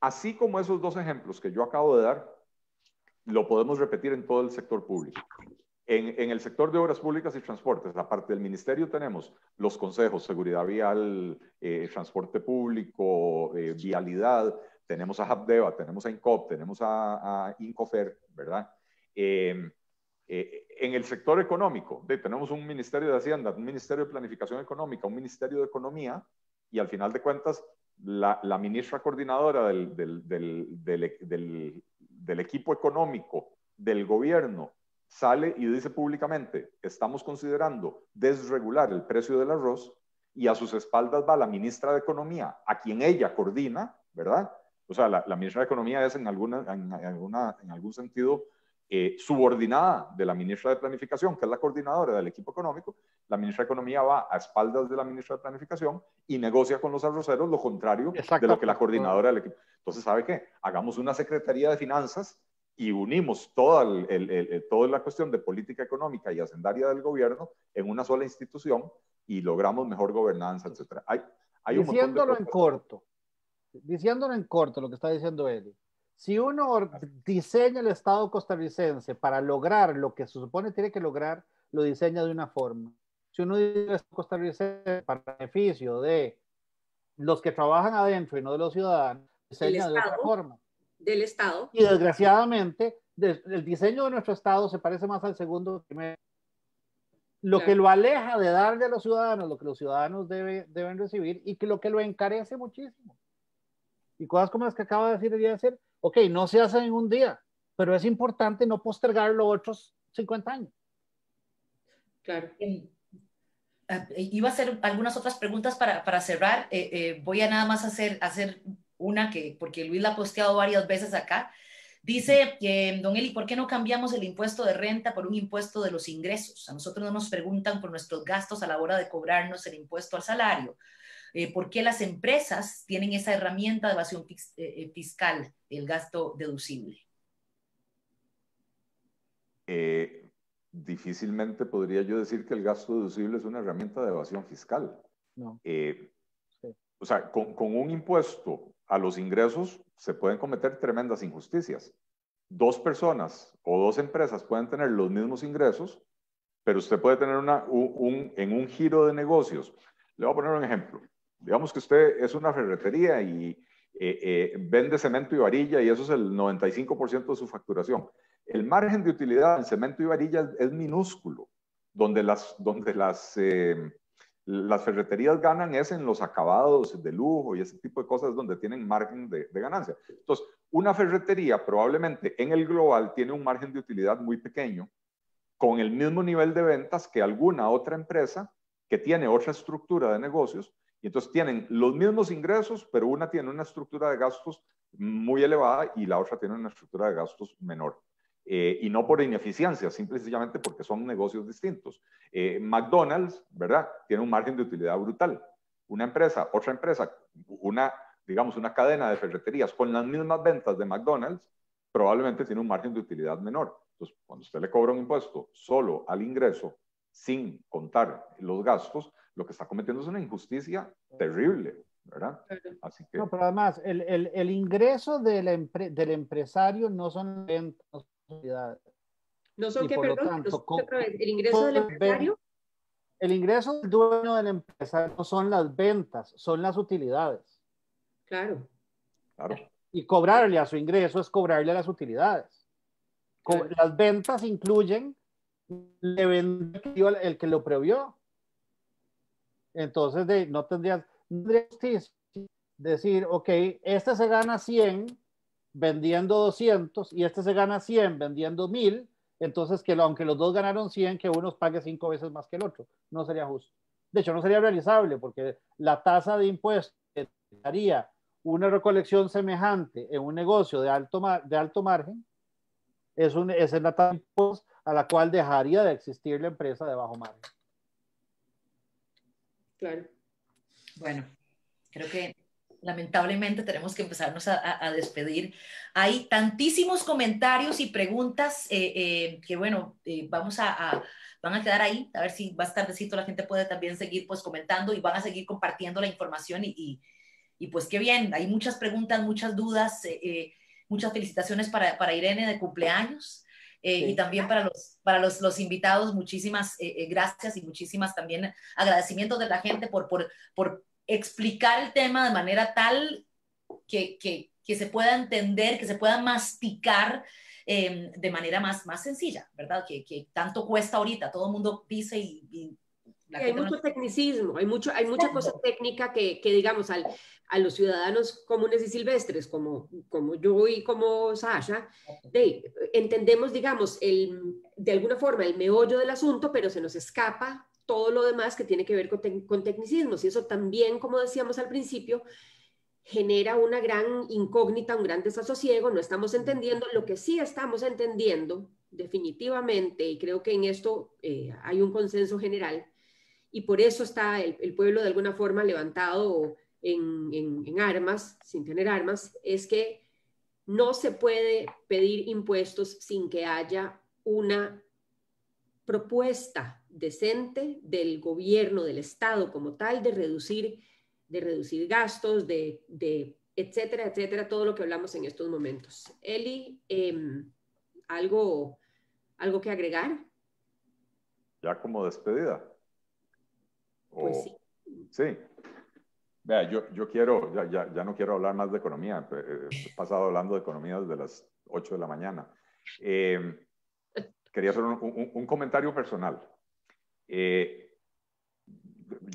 S3: Así como esos dos ejemplos que yo acabo de dar, lo podemos repetir en todo el sector público. En, el sector de obras públicas y transportes, aparte del ministerio, tenemos los consejos, seguridad vial, eh, transporte público, eh, vialidad, tenemos a Habdeba, tenemos a INCOP, tenemos a, INCOFER, ¿verdad? Em, eh, en el sector económico, tenemos un ministerio de Hacienda, un ministerio de Planificación Económica, un ministerio de Economía, y al final de cuentas la, ministra coordinadora del, equipo económico del gobierno sale y dice públicamente, estamos considerando desregular el precio del arroz y a sus espaldas va la ministra de Economía, a quien ella coordina, ¿verdad? O sea, la, ministra de Economía es en, alguna, en, alguna, en algún sentido eh, subordinada de la ministra de Planificación, que es la coordinadora del equipo económico, la ministra de Economía va a espaldas de la ministra de Planificación y negocia con los arroceros lo contrario de lo que la coordinadora del equipo. Entonces, ¿sabe qué? Hagamos una Secretaría de Finanzas y unimos toda, el, toda la cuestión de política económica y hacendaria del gobierno en una sola institución y logramos mejor gobernanza, etc. Hay, hay
S4: diciéndolo en corto, diciéndolo en corto lo que está diciendo él si uno diseña el Estado costarricense para lograr lo que se supone tiene que lograr, lo diseña de una forma. Si uno diseña el Estado costarricense para beneficio de los que trabajan adentro y no de los ciudadanos, diseña de otra forma.
S2: Del Estado.
S4: Y desgraciadamente, el diseño de nuestro Estado se parece más al segundo primero. Lo que lo aleja de darle a los ciudadanos lo que los ciudadanos deben recibir y que lo que lo encarece muchísimo. Y cosas como las que acaba de decir el día de ser, ok, no se hace en un día, pero es importante no postergarlo otros 50 años.
S2: Claro.
S1: Eh, iba a hacer algunas otras preguntas para, para cerrar. Eh, eh, voy a nada más hacer, hacer una que, porque Luis la ha posteado varias veces acá. Dice, don Eli, ¿por qué no cambiamos el impuesto de renta por un impuesto de los ingresos? A nosotros no nos preguntan por nuestros gastos a la hora de cobrarnos el impuesto al salario. Eh, por qué las empresas tienen esa herramienta de evasión eh, eh, fiscal, el gasto deducible.
S3: difícilmente podría yo decir que el gasto deducible es una herramienta de evasión fiscal. No. O sea, con, con un impuesto a los ingresos se pueden cometer tremendas injusticias. Dos personas o dos empresas pueden tener los mismos ingresos, pero usted puede tener una, un, en un giro de negocios. Le voy a poner un ejemplo. Digamos que usted es una ferretería y eh, eh, vende cemento y varilla y eso es el 95% de su facturación. El margen de utilidad en cemento y varilla es, minúsculo. Donde las, donde las eh, las ferreterías ganan es en los acabados de lujo y ese tipo de cosas donde tienen margen de, ganancia. Entonces, una ferretería probablemente en el global tiene un margen de utilidad muy pequeño con el mismo nivel de ventas que alguna otra empresa que tiene otra estructura de negocios y entonces tienen los mismos ingresos, pero una tiene una estructura de gastos muy elevada y la otra tiene una estructura de gastos menor. Eh, y no por ineficiencia, simplemente porque son negocios distintos. Eh, McDonald's, ¿verdad? Tiene un margen de utilidad brutal. Una empresa, otra empresa, una, digamos, una cadena de ferreterías con las mismas ventas de McDonald's, probablemente tiene un margen de utilidad menor. Entonces, cuando usted le cobra un impuesto solo al ingreso, sin contar los gastos, lo que está cometiendo es una injusticia terrible, ¿verdad?
S4: Así que... No, pero además, el, el, el ingreso del, del empresario no son ventas,
S2: no son que, perdón, el ingreso del empresario.
S4: El ingreso del dueño de la empresa no son las ventas, son las utilidades.
S2: Claro.
S3: claro.
S4: Y cobrarle a su ingreso es cobrarle a las utilidades. Las ventas incluyen le vendió el que lo previó. Entonces, no tendrías, tendrías decir, ok, este se gana 100 vendiendo 200 y este se gana 100 vendiendo 1000, entonces que aunque los dos ganaron 100, que uno pague cinco veces más que el otro. No sería justo. De hecho, no sería realizable porque la tasa de impuestos que daría una recolección semejante en un negocio de alto, de alto margen es, un, es la tasa de a la cual dejaría de existir la empresa de bajo margen.
S2: Claro.
S1: Bueno, creo que lamentablemente tenemos que empezarnos a, despedir. Hay tantísimos comentarios y preguntas eh, eh, que, bueno, eh, vamos a, van a quedar ahí, a ver si más tardecito la gente puede también seguir pues comentando y van a seguir compartiendo la información y, y, pues qué bien, hay muchas preguntas, muchas dudas, muchas felicitaciones para, para, Irene de cumpleaños. Y también para los, para los, los invitados, muchísimas gracias y muchísimas también agradecimientos de la gente por, por, por explicar el tema de manera tal que, que, que se pueda entender, que se pueda masticar de manera más, más sencilla, ¿verdad? Que, que, tanto cuesta ahorita, todo el mundo dice y...
S2: hay mucho tecnicismo, hay, mucho, hay mucha cosa técnica que, que digamos, al, a los ciudadanos comunes y silvestres, como, como yo y como Sasha, de, entendemos, digamos, el, de alguna forma el meollo del asunto, pero se nos escapa todo lo demás que tiene que ver con, tecnicismos. Y eso también, como decíamos al principio, genera una gran incógnita, un gran desasosiego, no estamos entendiendo. Lo que sí estamos entendiendo definitivamente, y creo que en esto eh, hay un consenso general, y por eso está el, pueblo de alguna forma levantado en, en, armas, sin tener armas, es que no se puede pedir impuestos sin que haya una propuesta decente del gobierno, del Estado como tal, de reducir, de reducir gastos, de, etcétera, etcétera, todo lo que hablamos en estos momentos. Eli, em, ¿algo, ¿algo que agregar?
S3: Ya como despedida.
S2: Pues sí.
S3: Sí. Vea, yo, yo quiero, ya, ya, ya, no quiero hablar más de economía, eh, he pasado hablando de economía desde las 8 de la mañana. Em, quería hacer un, un comentario personal. Eh,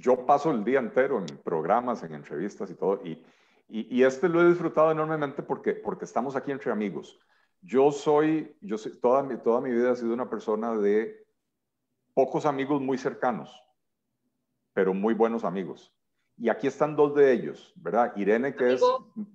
S3: yo paso el día entero en programas, en entrevistas y todo, y, y, este lo he disfrutado enormemente porque, porque estamos aquí entre amigos. Yo soy, yo soy, toda, mi, toda mi vida he sido una persona de pocos amigos muy cercanos, pero muy buenos amigos. Y aquí están dos de ellos, ¿verdad? Irene, que es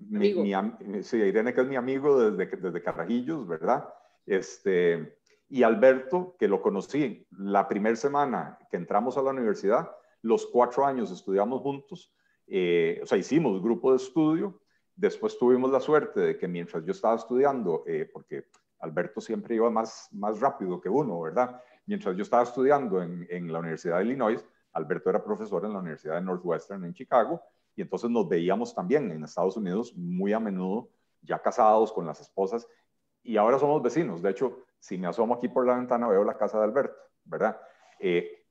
S3: mi, mi, sí, Irene, que es mi amigo desde, desde Carrajillos, ¿verdad? Este, y Alberto, que lo conocí la primera semana que entramos a la universidad, los cuatro años estudiamos juntos, eh, o sea, hicimos grupo de estudio, después tuvimos la suerte de que mientras yo estaba estudiando, eh, porque Alberto siempre iba más, más rápido que uno, ¿verdad? Mientras yo estaba estudiando en, en la Universidad de Illinois, Alberto era profesor en la Universidad de Northwestern en Chicago y entonces nos veíamos también en Estados Unidos muy a menudo, ya casados con las esposas y ahora somos vecinos. De hecho, si me asomo aquí por la ventana veo la casa de Alberto, ¿verdad? Eh,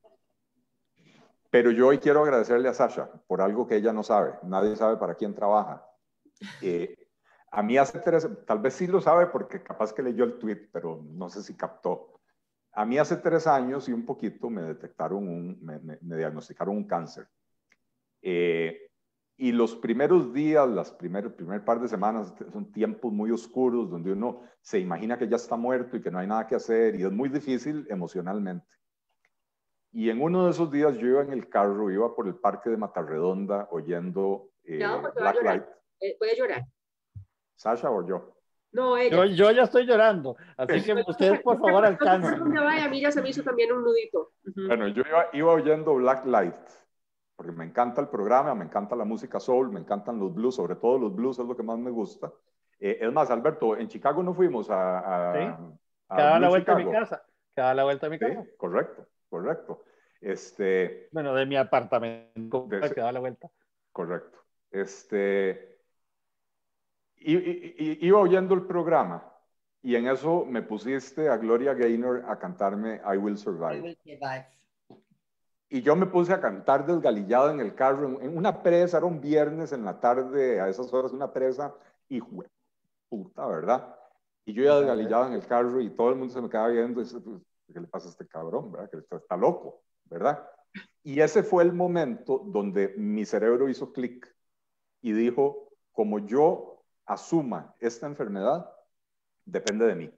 S3: pero yo hoy quiero agradecerle a Sasha por algo que ella no sabe. Nadie sabe para quién trabaja. Eh, a mí hace tres, tal vez sí lo sabe porque capaz que leyó el tweet, pero no sé si captó. A mí hace tres años y un poquito me detectaron un, me, diagnosticaron un cáncer. Eh, y los primeros días, las primer, primer par de semanas, son tiempos muy oscuros donde uno se imagina que ya está muerto y que no hay nada que hacer y es muy difícil emocionalmente. Y en uno de esos días yo iba en el carro, iba por el parque de Matarredonda oyendo eh, Black Light.
S2: Eh, puede llorar.
S3: ¿Sasha o yo?
S2: No,
S4: ella. Yo, ya estoy llorando, así que ustedes por favor alcancen.
S2: No vaya, mira, se me hizo también un nudito.
S3: Bueno, yo iba, iba oyendo Black Light, porque me encanta el programa, me encanta la música soul, me encantan los blues, sobre todo los blues es lo que más me gusta. Eh, es más, Alberto, en Chicago no fuimos a... a,
S4: ¿Sí? a la vuelta a mi casa. Cada la vuelta a mi casa.
S3: Sí, correcto, correcto. Este,
S4: bueno, de mi apartamento, de, que da la vuelta.
S3: Correcto. Este, y, iba oyendo el programa y en eso me pusiste a Gloria Gaynor a cantarme I Will Survive. Y yo me puse a cantar desgalillado en el carro, en, una presa, era un viernes en la tarde, a esas horas, una presa, y puta, ¿verdad? Y yo ya desgalillado en el carro y todo el mundo se me quedaba viendo y dice, pues, ¿qué le pasa a este cabrón, verdad? Que está loco. ¿verdad? Y ese fue el momento donde mi cerebro hizo clic y dijo, como yo asuma esta enfermedad, depende de mí.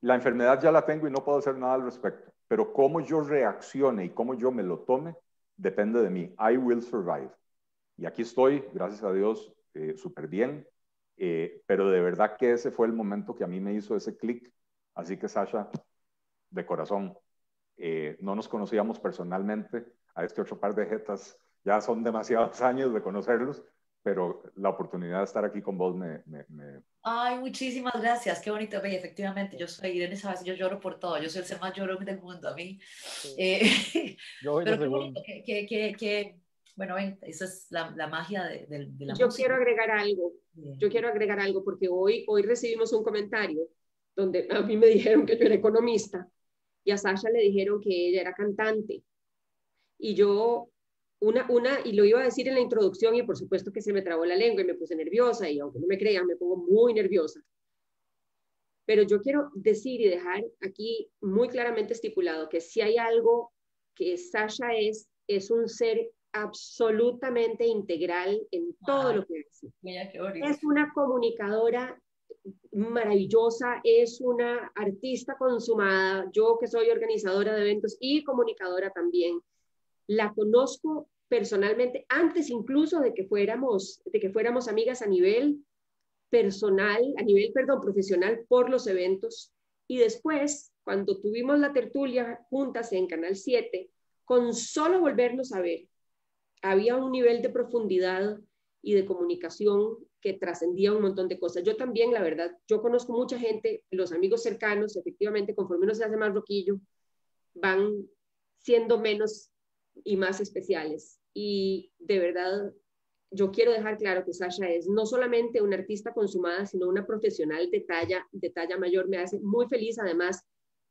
S3: La enfermedad ya la tengo y no puedo hacer nada al respecto, pero cómo yo reaccione y cómo yo me lo tome, depende de mí. I will survive. Y aquí estoy, gracias a Dios, eh, súper bien, eh, pero de verdad que ese fue el momento que a mí me hizo ese clic. Así que Sasha, de corazón, eh, no nos conocíamos personalmente, a este otro par de jetas ya son demasiados años de conocerlos, pero la oportunidad de estar aquí con vos me...
S1: Ay, muchísimas gracias, qué bonito. Ve, efectivamente, yo soy Irene Sabas, yo lloro por todo, yo soy el ser más llorón del mundo, a mí. Eh,
S4: yo voy pero
S1: qué que, que, bueno, esa es la, la magia de, de, la
S2: Yo quiero agregar algo, yo quiero agregar algo, porque hoy, hoy recibimos un comentario donde a mí me dijeron que yo era economista, y a Sasha le dijeron que ella era cantante. Y yo, una, una, y lo iba a decir en la introducción y por supuesto que se me trabó la lengua y me puse nerviosa y aunque no me crean, me pongo muy nerviosa. Pero yo quiero decir y dejar aquí muy claramente estipulado que si hay algo que Sasha es, es un ser absolutamente integral en todo lo que hace. Es una comunicadora maravillosa, es una artista consumada, yo que soy organizadora de eventos y comunicadora también, la conozco personalmente antes incluso de que fuéramos, de que fuéramos amigas a nivel personal, a nivel, perdón, profesional por los eventos. Y después, cuando tuvimos la tertulia juntas en Canal 7, con solo volvernos a ver, había un nivel de profundidad y de comunicación que trascendía un montón de cosas. Yo también, la verdad, yo conozco mucha gente, los amigos cercanos, efectivamente, conforme uno se hace más roquillo, van siendo menos y más especiales. Y de verdad, yo quiero dejar claro que Sasha es no solamente una artista consumada, sino una profesional de talla, de talla mayor. Me hace muy feliz, además,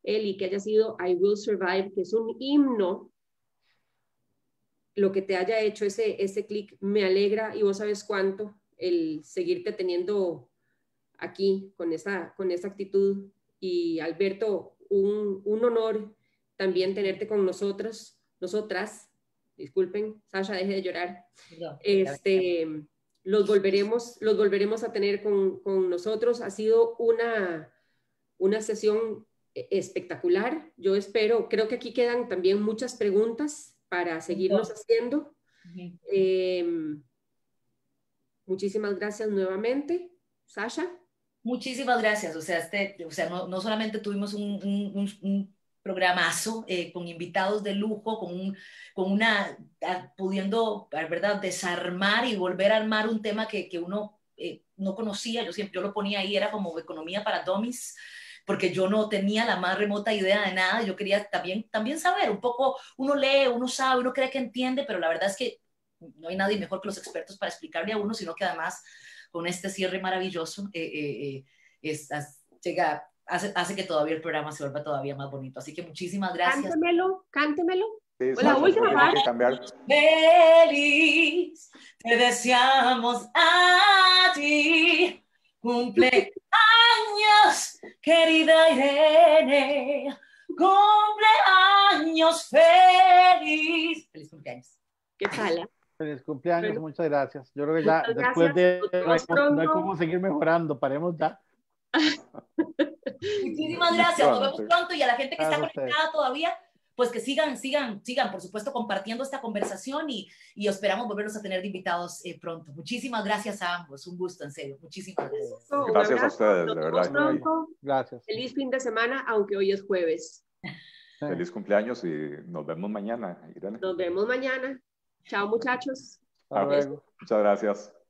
S2: y que haya sido I Will Survive, que es un himno lo que te haya hecho ese, ese clic me alegra y vos sabes cuánto el seguirte teniendo aquí con esa, con esa actitud. Y Alberto, un, un honor también tenerte con nosotros, nosotras, disculpen, Sasha, deje de llorar. este, los volveremos, los volveremos a tener con, con nosotros. Ha sido una, una sesión espectacular. Yo espero, creo que aquí quedan también muchas preguntas para seguirnos haciendo. Muchísimas gracias nuevamente. Sasha.
S1: Muchísimas gracias. O sea, este, o sea no, no solamente tuvimos un, un, un programazo eh, con invitados de lujo, con, un, con una, pudiendo, ¿verdad?, desarmar y volver a armar un tema que, que uno eh, no conocía. Yo siempre yo lo ponía ahí, era como economía para dummies porque yo no tenía la más remota idea de nada. Yo quería también, también saber un poco, uno lee, uno sabe, uno cree que entiende, pero la verdad es que no hay nadie mejor que los expertos para explicarle a uno, sino que además con este cierre maravilloso eh, eh, eh llega, hace, hace, que todavía el programa se vuelva todavía más bonito. Así que muchísimas gracias.
S2: Cántemelo, cántemelo.
S3: Sí, la última.
S1: Feliz, te deseamos a ti. Cumple años, querida Irene. Cumpleaños feliz. Feliz cumpleaños.
S2: ¿Qué tal?
S4: Feliz cumpleaños, muchas gracias. Yo creo que ya después de no hay, cómo seguir mejorando, paremos ya.
S1: Muchísimas gracias, nos vemos pronto y a la gente que está conectada todavía, pues que sigan, sigan, sigan, por supuesto, compartiendo esta conversación y, y esperamos volverlos a tener de invitados eh, pronto. Muchísimas gracias a ambos, un gusto, en serio. Muchísimas gracias.
S3: gracias a ustedes, de verdad.
S4: Gracias.
S2: Feliz fin de semana, aunque hoy es jueves.
S3: Feliz cumpleaños y nos vemos mañana,
S2: Nos vemos mañana. Chao, muchachos.
S3: Muchas gracias.